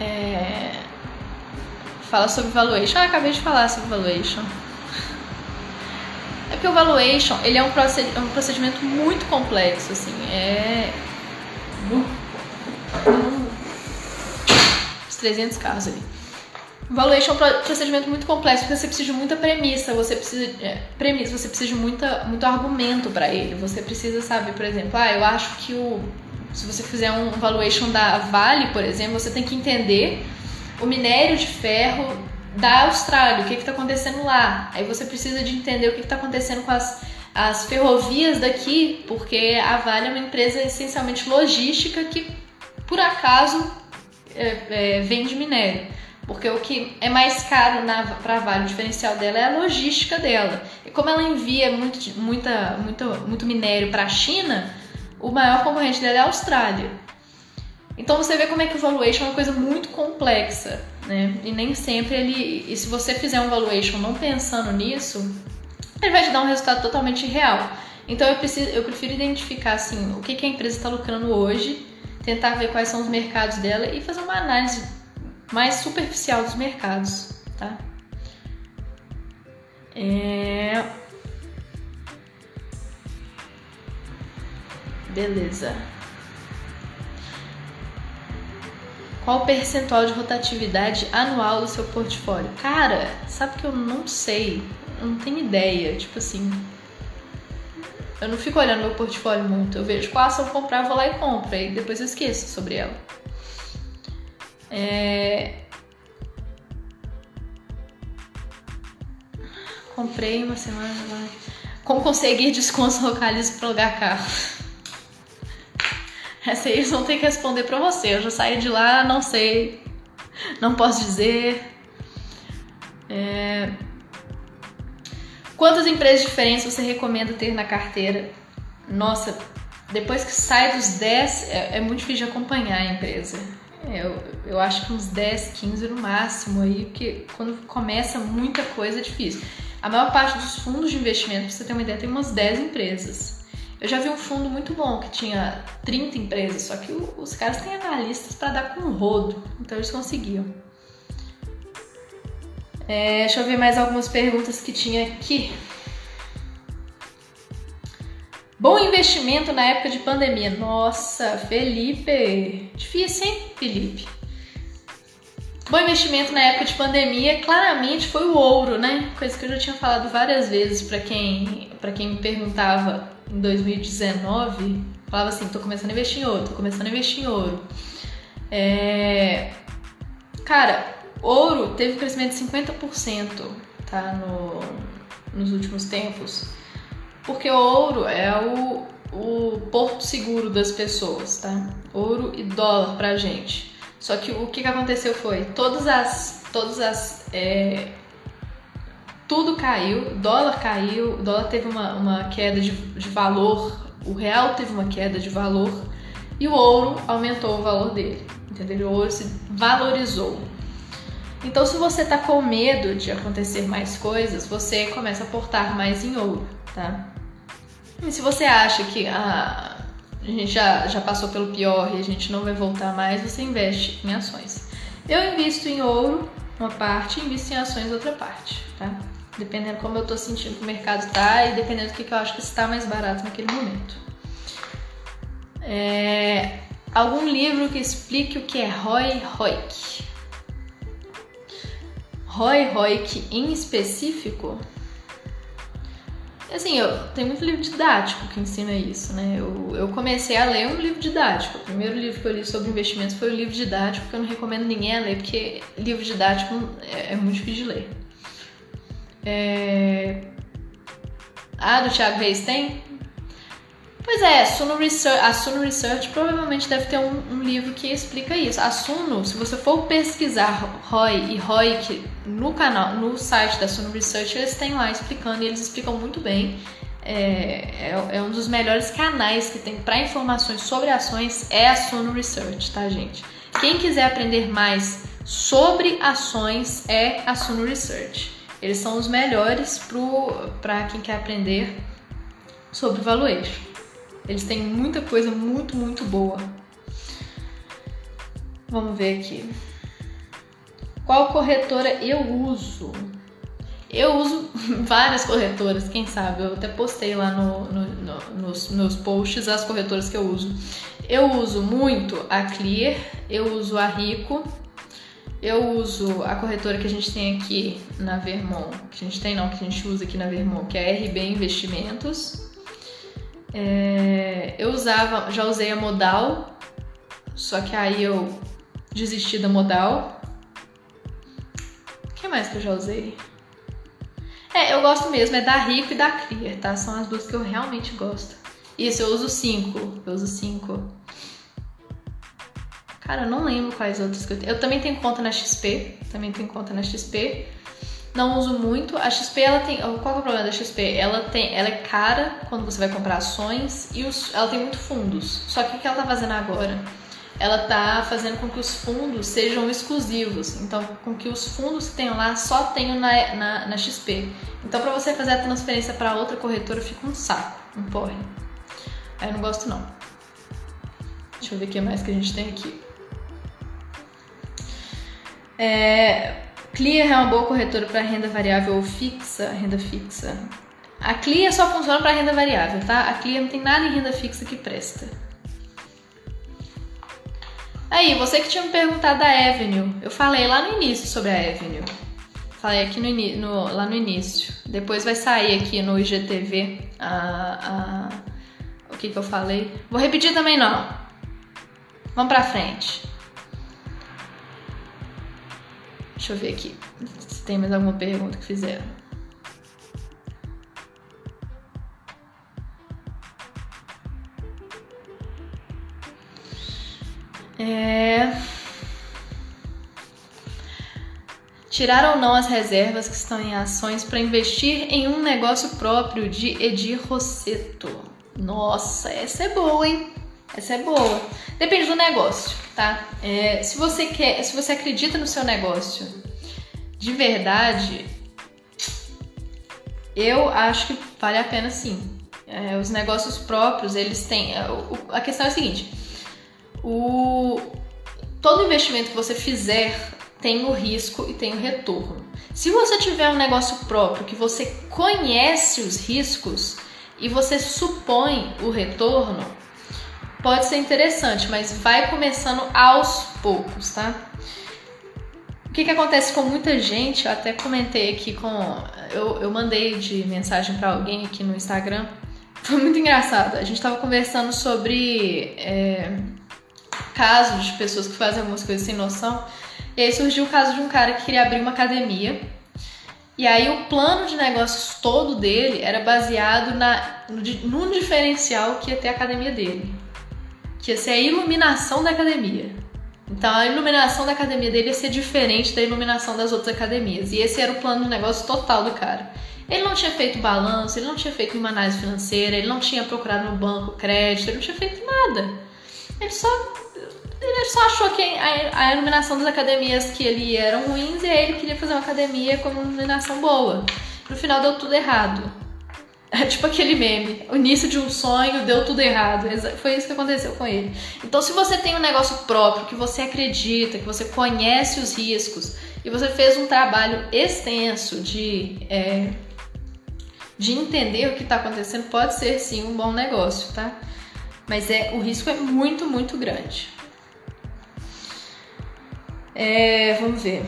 É... Fala sobre valuation. Ah, acabei de falar sobre valuation. É porque o valuation ele é um, proced... um procedimento muito complexo, assim. É. Os 300 casos ali. Valuation é um procedimento muito complexo, porque você precisa de muita premissa, você precisa é, premissa, você precisa de muita, muito argumento para ele. Você precisa saber, por exemplo, ah, eu acho que o se você fizer um valuation da Vale, por exemplo, você tem que entender o minério de ferro da Austrália, o que está acontecendo lá. Aí você precisa de entender o que está acontecendo com as, as ferrovias daqui, porque a Vale é uma empresa essencialmente logística que, por acaso, é, é, vende minério. Porque o que é mais caro para a Vale, o diferencial dela é a logística dela. E como ela envia muito, muita, muito, muito minério para a China, o maior concorrente dela é a Austrália. Então você vê como é que o valuation é uma coisa muito complexa, né? E nem sempre ele. E se você fizer um valuation não pensando nisso, ele vai te dar um resultado totalmente real. Então eu, preciso, eu prefiro identificar assim, o que, que a empresa está lucrando hoje, tentar ver quais são os mercados dela e fazer uma análise mais superficial dos mercados, tá? É... Beleza. Qual o percentual de rotatividade anual do seu portfólio? Cara, sabe que eu não sei, eu não tenho ideia. Tipo assim, eu não fico olhando meu portfólio muito. Eu vejo qual ação comprar, vou lá e compro. E depois eu esqueço sobre ela. É... Comprei uma semana. Como conseguir descontos locais para alugar carro? Essa aí eles vão ter que responder para você. Eu já saí de lá, não sei, não posso dizer. É... Quantas empresas diferentes você recomenda ter na carteira? Nossa, depois que sai dos 10, é, é muito difícil de acompanhar a empresa. É, eu, eu acho que uns 10, 15 no máximo aí, porque quando começa muita coisa é difícil. A maior parte dos fundos de investimento, pra você ter uma ideia, tem umas 10 empresas. Eu já vi um fundo muito bom que tinha 30 empresas, só que os caras têm analistas para dar com rodo, então eles conseguiam. É, deixa eu ver mais algumas perguntas que tinha aqui. Bom investimento na época de pandemia. Nossa, Felipe. Difícil, hein, Felipe? Bom investimento na época de pandemia, claramente foi o ouro, né? Coisa que eu já tinha falado várias vezes para quem, quem me perguntava em 2019. Falava assim: tô começando a investir em ouro, tô começando a investir em ouro. É... Cara, ouro teve um crescimento de 50% tá? No, nos últimos tempos. Porque ouro é o, o porto seguro das pessoas, tá? Ouro e dólar pra gente. Só que o que, que aconteceu foi, todas as. Todas as. É, tudo caiu, dólar caiu, dólar teve uma, uma queda de, de valor, o real teve uma queda de valor e o ouro aumentou o valor dele, entendeu? O ouro se valorizou. Então, se você tá com medo de acontecer mais coisas, você começa a aportar mais em ouro, tá? E se você acha que ah, a gente já, já passou pelo pior e a gente não vai voltar mais, você investe em ações. Eu invisto em ouro uma parte invisto em ações outra parte, tá? Dependendo como eu tô sentindo que o mercado tá e dependendo do que, que eu acho que está mais barato naquele momento. É, algum livro que explique o que é ROI ROIC? ROI ROIC em específico? Assim, eu, tem muito livro didático que ensina isso, né? Eu, eu comecei a ler um livro didático. O primeiro livro que eu li sobre investimentos foi o um livro didático, que eu não recomendo ninguém a ler, porque livro didático é, é muito difícil de ler. É... Ah, do Thiago Reis tem? Pois é, Suno Research, a Suno Research provavelmente deve ter um, um, livro que explica isso. A Suno, se você for pesquisar ROI e ROIC no canal, no site da Suno Research, eles têm lá explicando e eles explicam muito bem. É, é, é um dos melhores canais que tem para informações sobre ações é a Suno Research, tá, gente? Quem quiser aprender mais sobre ações é a Suno Research. Eles são os melhores para quem quer aprender sobre valuation. Eles têm muita coisa muito, muito boa. Vamos ver aqui. Qual corretora eu uso? Eu uso várias corretoras, quem sabe? Eu até postei lá no, no, no, nos meus posts as corretoras que eu uso. Eu uso muito a Clear, eu uso a Rico, eu uso a corretora que a gente tem aqui na Vermont, que a gente tem não, que a gente usa aqui na Vermont, que é a RB Investimentos. É, eu usava, já usei a modal, só que aí eu desisti da modal. O que mais que eu já usei? É, eu gosto mesmo, é da Rico e da Clear, tá? São as duas que eu realmente gosto. Isso, eu uso cinco. Eu uso cinco. Cara, eu não lembro quais outras que eu tenho. Eu também tenho conta na XP. Também tenho conta na XP não uso muito. A XP ela tem. Qual é o problema da XP? Ela tem. Ela é cara quando você vai comprar ações e os, ela tem muito fundos. Só que o que ela tá fazendo agora? Ela tá fazendo com que os fundos sejam exclusivos. Então, com que os fundos que tem lá só tenham na, na, na XP. Então, para você fazer a transferência para outra corretora fica um saco, um porre. Aí eu não gosto não. Deixa eu ver o que mais que a gente tem aqui. É, Clear é uma boa corretora para renda variável ou fixa, renda fixa. A Clear só funciona para renda variável, tá? A Clear não tem nada em renda fixa que presta. Aí, você que tinha me perguntado da Avenue, eu falei lá no início sobre a Avenue. Falei aqui no, no, lá no início. Depois vai sair aqui no IGTV a, a, o que, que eu falei. Vou repetir também não. Vamos pra frente. Deixa eu ver aqui se tem mais alguma pergunta que fizeram. É... Tirar ou não as reservas que estão em ações para investir em um negócio próprio de Edir Rosseto. Nossa, essa é boa, hein? Essa é boa. Depende do negócio, tá? É, se você quer, se você acredita no seu negócio de verdade, eu acho que vale a pena sim. É, os negócios próprios, eles têm. É, a questão é a seguinte: o, todo investimento que você fizer tem o risco e tem o retorno. Se você tiver um negócio próprio que você conhece os riscos e você supõe o retorno, pode ser interessante, mas vai começando aos poucos, tá? O que, que acontece com muita gente, eu até comentei aqui com. Eu, eu mandei de mensagem para alguém aqui no Instagram. Foi muito engraçado. A gente tava conversando sobre é, casos de pessoas que fazem algumas coisas sem noção. E aí surgiu o caso de um cara que queria abrir uma academia. E aí o plano de negócios todo dele era baseado na, no, diferencial que ia ter a academia dele que ia ser a iluminação da academia. Então a iluminação da academia dele ia ser diferente da iluminação das outras academias. E esse era o plano de negócio total do cara. Ele não tinha feito balanço, ele não tinha feito uma análise financeira, ele não tinha procurado no banco crédito, ele não tinha feito nada. Ele só ele só achou que a, iluminação das academias que ele ia eram ruins e aí ele queria fazer uma academia com uma iluminação boa. No final deu tudo errado. É tipo aquele meme, o início de um sonho deu tudo errado. Foi isso que aconteceu com ele. Então, se você tem um negócio próprio, que você acredita, que você conhece os riscos e você fez um trabalho extenso de, é, de entender o que está acontecendo, pode ser sim um bom negócio, tá? Mas é, o risco é muito, muito grande. É, vamos ver.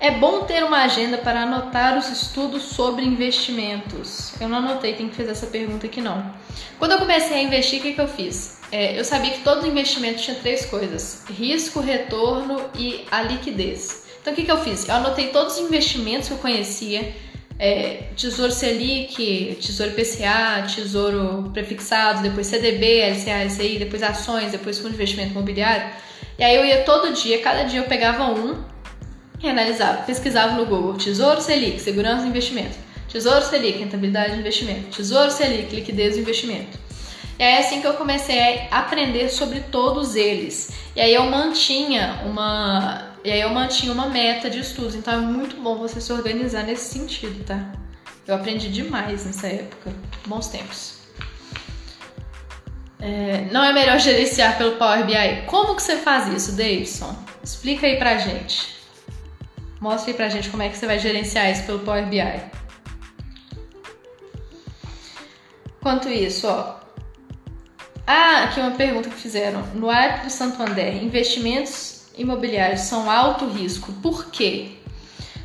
É bom ter uma agenda para anotar os estudos sobre investimentos. Eu não anotei quem fez essa pergunta aqui não. Quando eu comecei a investir, o que, que eu fiz? É, eu sabia que todo investimento tinha três coisas: risco, retorno e a liquidez. Então o que, que eu fiz? Eu anotei todos os investimentos que eu conhecia. É, tesouro Selic, Tesouro PCA, Tesouro Prefixado, depois CDB, LCA, LCI, depois ações, depois fundo de investimento imobiliário. E aí eu ia todo dia, cada dia eu pegava um e analisava, pesquisava no Google Tesouro Selic, segurança do investimento. Tesouro Selic, rentabilidade do investimento. Tesouro Selic, liquidez do investimento. E é assim que eu comecei a aprender sobre todos eles. E aí eu mantinha uma, e aí eu mantinha uma meta de estudos. Então é muito bom você se organizar nesse sentido, tá? Eu aprendi demais nessa época. Bons tempos. É, não é melhor gerenciar pelo Power BI? Como que você faz isso, Davidson? Explica aí pra gente. Mostre aí pra gente como é que você vai gerenciar isso pelo Power BI. Quanto isso, ó. Ah, aqui uma pergunta que fizeram. No app do Santander, investimentos imobiliários são alto risco. Por quê?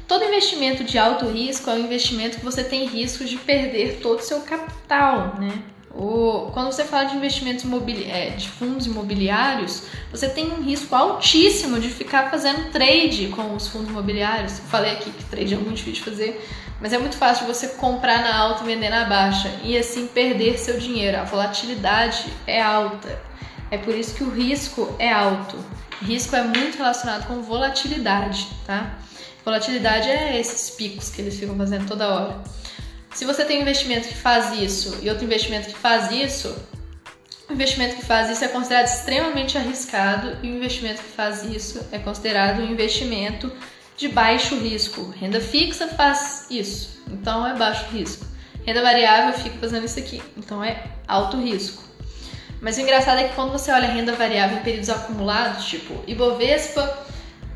Todo investimento de alto risco é um investimento que você tem risco de perder todo o seu capital, né? O, quando você fala de investimentos é, de fundos imobiliários, você tem um risco altíssimo de ficar fazendo trade com os fundos imobiliários. Falei aqui que trade é muito difícil de fazer, mas é muito fácil você comprar na alta e vender na baixa e assim perder seu dinheiro. A volatilidade é alta. É por isso que o risco é alto. Risco é muito relacionado com volatilidade, tá? Volatilidade é esses picos que eles ficam fazendo toda hora. Se você tem um investimento que faz isso e outro investimento que faz isso, o investimento que faz isso é considerado extremamente arriscado e o investimento que faz isso é considerado um investimento de baixo risco. Renda fixa faz isso, então é baixo risco. Renda variável fica fazendo isso aqui, então é alto risco. Mas o engraçado é que quando você olha renda variável em períodos acumulados, tipo Ibovespa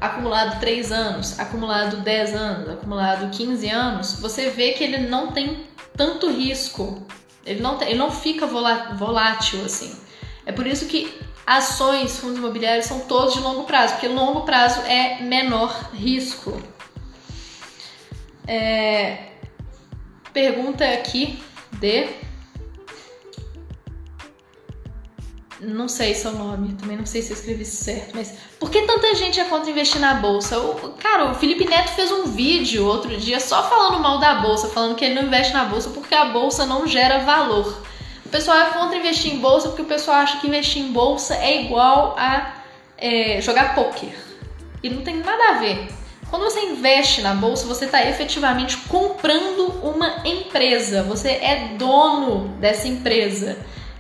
acumulado 3 anos, acumulado 10 anos, acumulado 15 anos, você vê que ele não tem tanto risco. Ele não, tem, ele não fica volátil assim. É por isso que ações, fundos imobiliários são todos de longo prazo, porque longo prazo é menor risco. É, pergunta aqui de não sei seu nome, também não sei se eu escrevi certo, mas por que tanta gente é contra investir na bolsa? O, cara, o Felipe Neto fez um vídeo outro dia só falando mal da bolsa, falando que ele não investe na bolsa porque a bolsa não gera valor. O pessoal é contra investir em bolsa porque o pessoal acha que investir em bolsa é igual a é, jogar poker. E não tem nada a ver. Quando você investe na bolsa, você está efetivamente comprando uma empresa. Você é dono dessa empresa.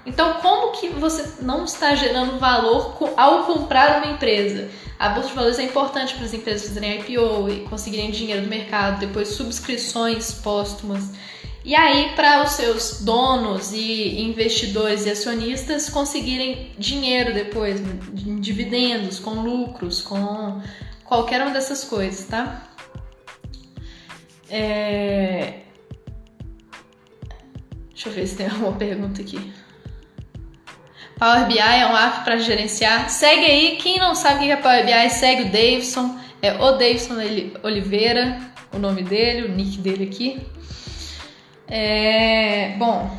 Então, como que você não está gerando valor ao comprar uma empresa? A bolsa de valores é importante para as empresas fazerem IPO e conseguirem dinheiro do mercado, depois subscrições póstumas. E aí, para os seus donos e investidores e acionistas conseguirem dinheiro depois, em dividendos, com lucros, com qualquer uma dessas coisas, tá? É... Deixa eu ver se tem alguma pergunta aqui. Power BI é um app para gerenciar. Segue aí, quem não sabe o que é Power BI, segue o Davidson, é o Davidson Oliveira, o nome dele, o nick dele aqui. É, bom,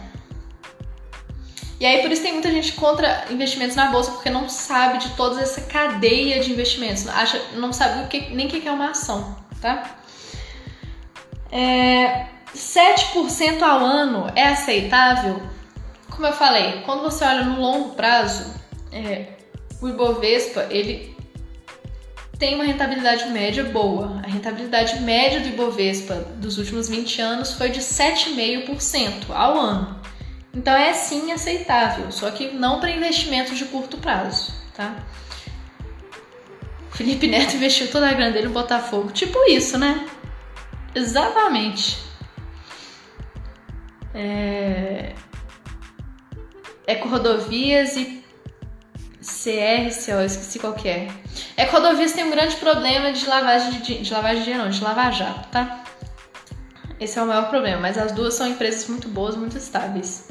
e aí por isso tem muita gente contra investimentos na bolsa, porque não sabe de toda essa cadeia de investimentos, acha, não sabe o que, nem o que é uma ação, tá? É, 7% ao ano é aceitável? Como eu falei, quando você olha no longo prazo, é, o Ibovespa ele tem uma rentabilidade média boa. A rentabilidade média do Ibovespa dos últimos 20 anos foi de 7,5% ao ano. Então é sim aceitável, só que não para investimentos de curto prazo, tá? Felipe Neto investiu toda a grana dele no Botafogo. Tipo isso, né? Exatamente. É... Eco-rodovias e CRCO, eu esqueci qual que é. Eco-rodovias tem um grande problema de lavagem de, de lavagem de dinheiro, de lavar jato, tá? Esse é o maior problema, mas as duas são empresas muito boas, muito estáveis.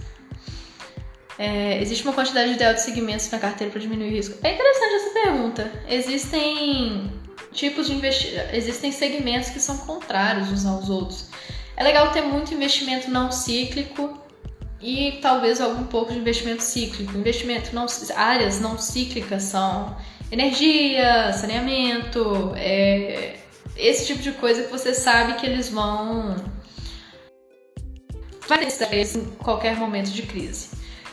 É, existe uma quantidade ideal de segmentos na carteira para diminuir o risco? É interessante essa pergunta. Existem tipos de investimento, existem segmentos que são contrários uns aos outros. É legal ter muito investimento não cíclico e talvez algum pouco de investimento cíclico. Investimento não áreas não cíclicas são energia, saneamento, é, esse tipo de coisa que você sabe que eles vão vai em qualquer momento de crise.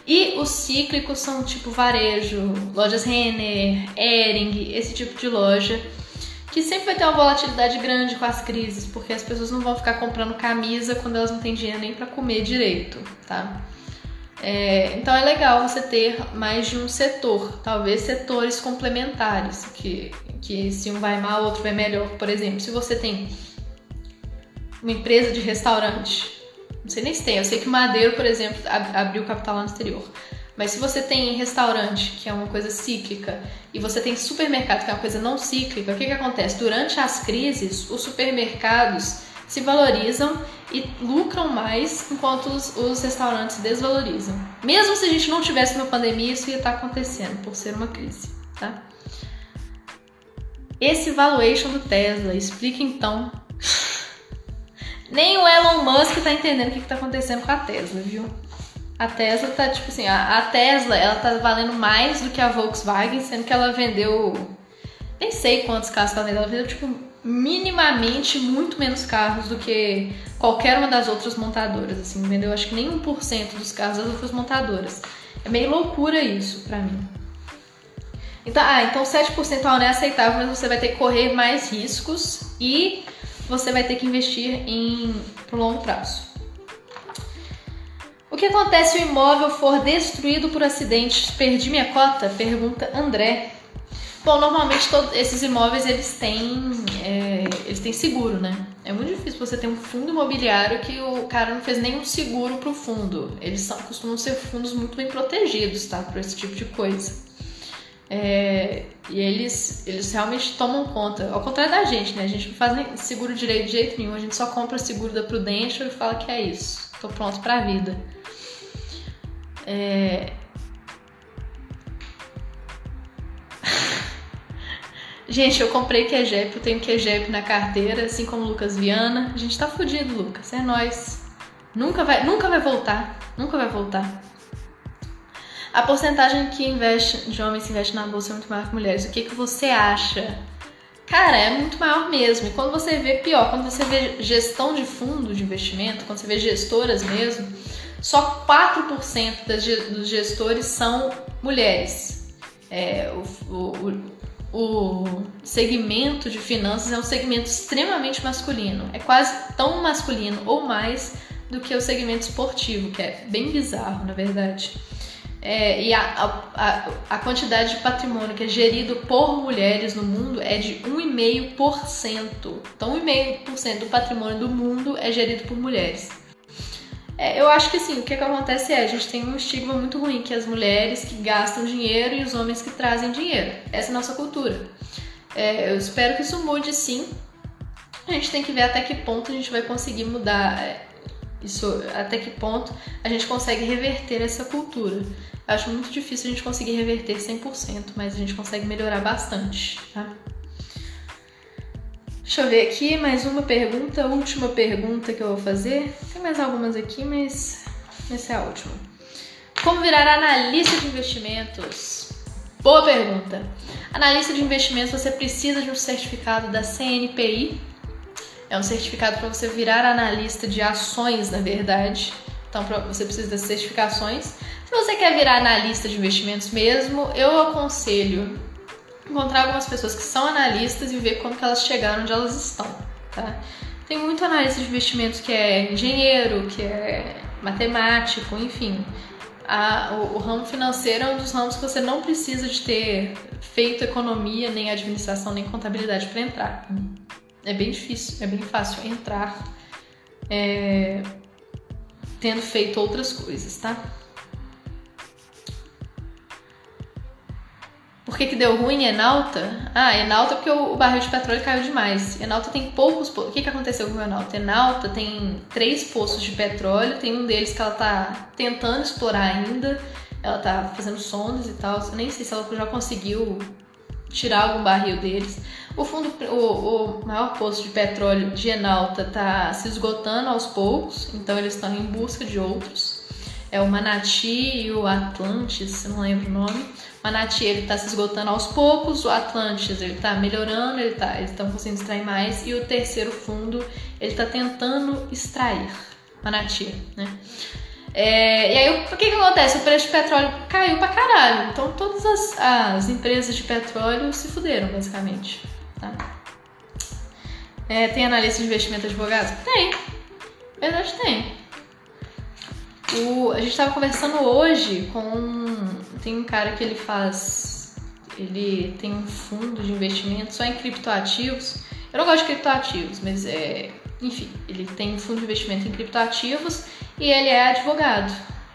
E os cíclicos são tipo varejo, lojas Renner, Ering, esse tipo de loja, que sempre vai ter uma volatilidade grande com as crises, porque as pessoas não vão ficar comprando camisa quando elas não têm dinheiro nem para comer direito, tá? É, então é legal você ter mais de um setor, talvez setores complementares, que, que se um vai mal, o outro vai melhor. Por exemplo, se você tem uma empresa de restaurante não sei nem se tem. Eu sei que Madeiro, por exemplo, abriu capital lá no exterior. Mas se você tem restaurante, que é uma coisa cíclica, e você tem supermercado, que é uma coisa não cíclica, o que, que acontece? Durante as crises, os supermercados se valorizam e lucram mais, enquanto os, os restaurantes desvalorizam. Mesmo se a gente não tivesse uma pandemia, isso ia estar acontecendo, por ser uma crise, tá? Esse valuation do Tesla explica então nem o Elon Musk tá entendendo o que, que tá acontecendo com a Tesla, viu? A Tesla tá, tipo assim, a, a Tesla, ela tá valendo mais do que a Volkswagen, sendo que ela vendeu. Nem sei quantos carros ela vendeu. Ela vendeu, tipo, minimamente muito menos carros do que qualquer uma das outras montadoras. Assim, vendeu acho que nem 1% dos carros das outras montadoras. É meio loucura isso pra mim. Então, ah, então 7% não é aceitável, mas você vai ter que correr mais riscos e você vai ter que investir em por longo prazo. O que acontece se o imóvel for destruído por acidente? Perdi minha cota? Pergunta André. Bom, normalmente todos esses imóveis eles têm, é, eles têm seguro, né? É muito difícil você ter um fundo imobiliário que o cara não fez nenhum seguro para o fundo. Eles são, costumam ser fundos muito bem protegidos, tá? Por esse tipo de coisa. É, e eles, eles realmente tomam conta. Ao contrário da gente, né? A gente não faz seguro direito de jeito nenhum. A gente só compra seguro da Prudential e fala que é isso. Tô pronto pra vida. É... Gente, eu comprei QGEP, eu tenho QGEP na carteira, assim como Lucas Viana. A gente tá fudido, Lucas. É nós. Nunca vai, nunca vai voltar. Nunca vai voltar. A porcentagem que investe de homens que investe na bolsa é muito maior que mulheres. O que, que você acha? Cara, é muito maior mesmo. E quando você vê pior, quando você vê gestão de fundo de investimento, quando você vê gestoras mesmo, só 4% das, dos gestores são mulheres. É, o, o, o segmento de finanças é um segmento extremamente masculino. É quase tão masculino ou mais do que o segmento esportivo, que é bem bizarro, na verdade. É, e a, a, a, quantidade de patrimônio que é gerido por mulheres no mundo é de 1,5%. Então, 1,5% do patrimônio do mundo é gerido por mulheres. É, eu acho que assim, o que, que acontece é, a gente tem um estigma muito ruim, que as mulheres que gastam dinheiro e os homens que trazem dinheiro. Essa é a nossa cultura. É, eu espero que isso mude sim. A gente tem que ver até que ponto a gente vai conseguir mudar é, isso, até que ponto a gente consegue reverter essa cultura. Acho muito difícil a gente conseguir reverter 100%, mas a gente consegue melhorar bastante, tá? Deixa eu ver aqui, mais uma pergunta, última pergunta que eu vou fazer. Tem mais algumas aqui, mas essa é a última. Como virar analista de investimentos? Boa pergunta. Analista de investimentos, você precisa de um certificado da CNPI. É um certificado para você virar analista de ações, na verdade. Então, você precisa das certificações. Se você quer virar analista de investimentos mesmo, eu aconselho encontrar algumas pessoas que são analistas e ver como que elas chegaram onde elas estão, tá? Tem muito analista de investimentos que é engenheiro, que é matemático, enfim. A, o, o, ramo financeiro é um dos ramos que você não precisa de ter feito economia, nem administração, nem contabilidade para entrar. É bem difícil, é bem fácil entrar é, tendo feito outras coisas, tá? Por que, que deu ruim em Enalta? Ah, Enalta porque o, barril de petróleo caiu demais. Enalta tem poucos. O que, que aconteceu com o Enalta? Enalta tem três poços de petróleo, tem um deles que ela tá tentando explorar ainda. Ela tá fazendo sondas e tal. Eu nem sei se ela já conseguiu tirar algum barril deles. O fundo, o, o maior poço de petróleo de Enalta tá se esgotando aos poucos, então eles estão em busca de outros. É o Manati e o Atlantis, não lembro o nome. Manati ele está se esgotando aos poucos, o Atlantis ele está melhorando, ele tá, eles estão conseguindo extrair mais e o terceiro fundo ele está tentando extrair Manati, né? É, e aí o que, que acontece? O preço de petróleo caiu pra caralho, então todas as, as empresas de petróleo se fuderam basicamente, tá? É, tem analista de investimento advogado? Tem, verdade tem. O, a gente estava conversando hoje com. Tem um cara que ele faz. Ele tem um fundo de investimento só em criptoativos. Eu não gosto de criptoativos, mas é. Enfim, ele tem um fundo de investimento em criptoativos e ele é advogado.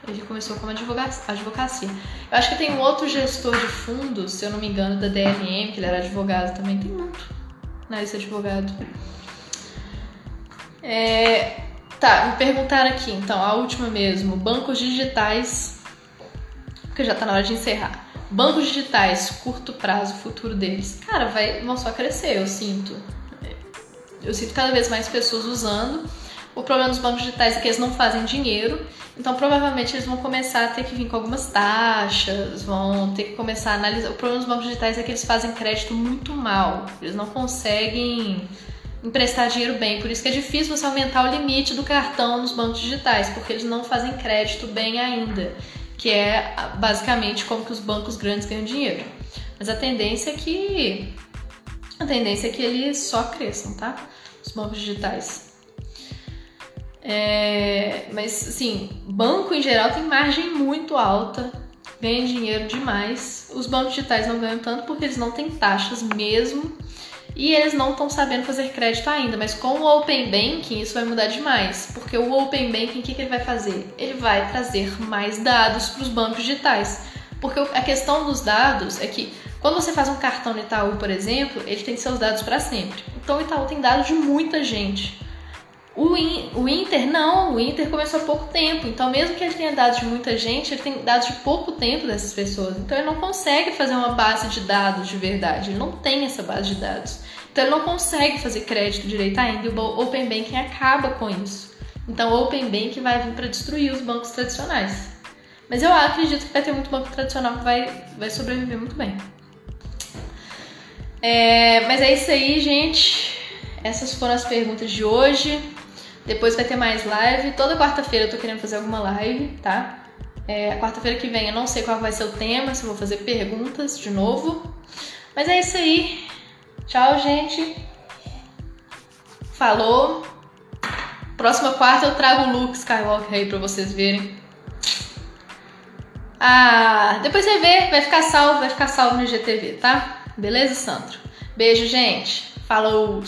Ele começou como advocacia. Eu acho que tem um outro gestor de fundos, se eu não me engano, da DLM, que ele era advogado também. Tem muito na lista de advogado. É, Tá, me perguntaram aqui, então, a última mesmo. Bancos digitais. Porque já tá na hora de encerrar. Bancos digitais, curto prazo, futuro deles. Cara, vai, vão só crescer, eu sinto. Eu sinto cada vez mais pessoas usando. O problema dos bancos digitais é que eles não fazem dinheiro, então provavelmente eles vão começar a ter que vir com algumas taxas, vão ter que começar a analisar. O problema dos bancos digitais é que eles fazem crédito muito mal, eles não conseguem emprestar dinheiro bem. Por isso que é difícil você aumentar o limite do cartão nos bancos digitais, porque eles não fazem crédito bem ainda, que é basicamente como que os bancos grandes ganham dinheiro. Mas a tendência é que a tendência é que eles só cresçam, tá? Os bancos digitais. É, mas assim, banco em geral tem margem muito alta, ganha dinheiro demais. Os bancos digitais não ganham tanto porque eles não têm taxas mesmo e eles não estão sabendo fazer crédito ainda, mas com o Open Banking isso vai mudar demais, porque o Open Banking o que, que ele vai fazer? Ele vai trazer mais dados para os bancos digitais, porque a questão dos dados é que quando você faz um cartão no Itaú, por exemplo, ele tem seus dados para sempre. Então o Itaú tem dados de muita gente. O, In, o Inter não, o Inter começou há pouco tempo, então mesmo que ele tenha dados de muita gente, ele tem dados de pouco tempo dessas pessoas. Então ele não consegue fazer uma base de dados de verdade, ele não tem essa base de dados. Então ele não consegue fazer crédito direito ainda e o Open Banking acaba com isso. Então o Open Banking vai vir para destruir os bancos tradicionais. Mas eu acredito que vai ter muito banco tradicional que vai, vai sobreviver muito bem. É, mas é isso aí, gente. Essas foram as perguntas de hoje. Depois vai ter mais live. Toda quarta-feira eu tô querendo fazer alguma live, tá? É, quarta-feira que vem eu não sei qual vai ser o tema, se eu vou fazer perguntas de novo. Mas é isso aí. Tchau, gente. Falou. Próxima quarta eu trago o Luke Skywalker aí pra vocês verem. Ah, depois você vê, vai ficar salvo, vai ficar salvo no IGTV, tá? Beleza, Sandro? Beijo, gente. Falou!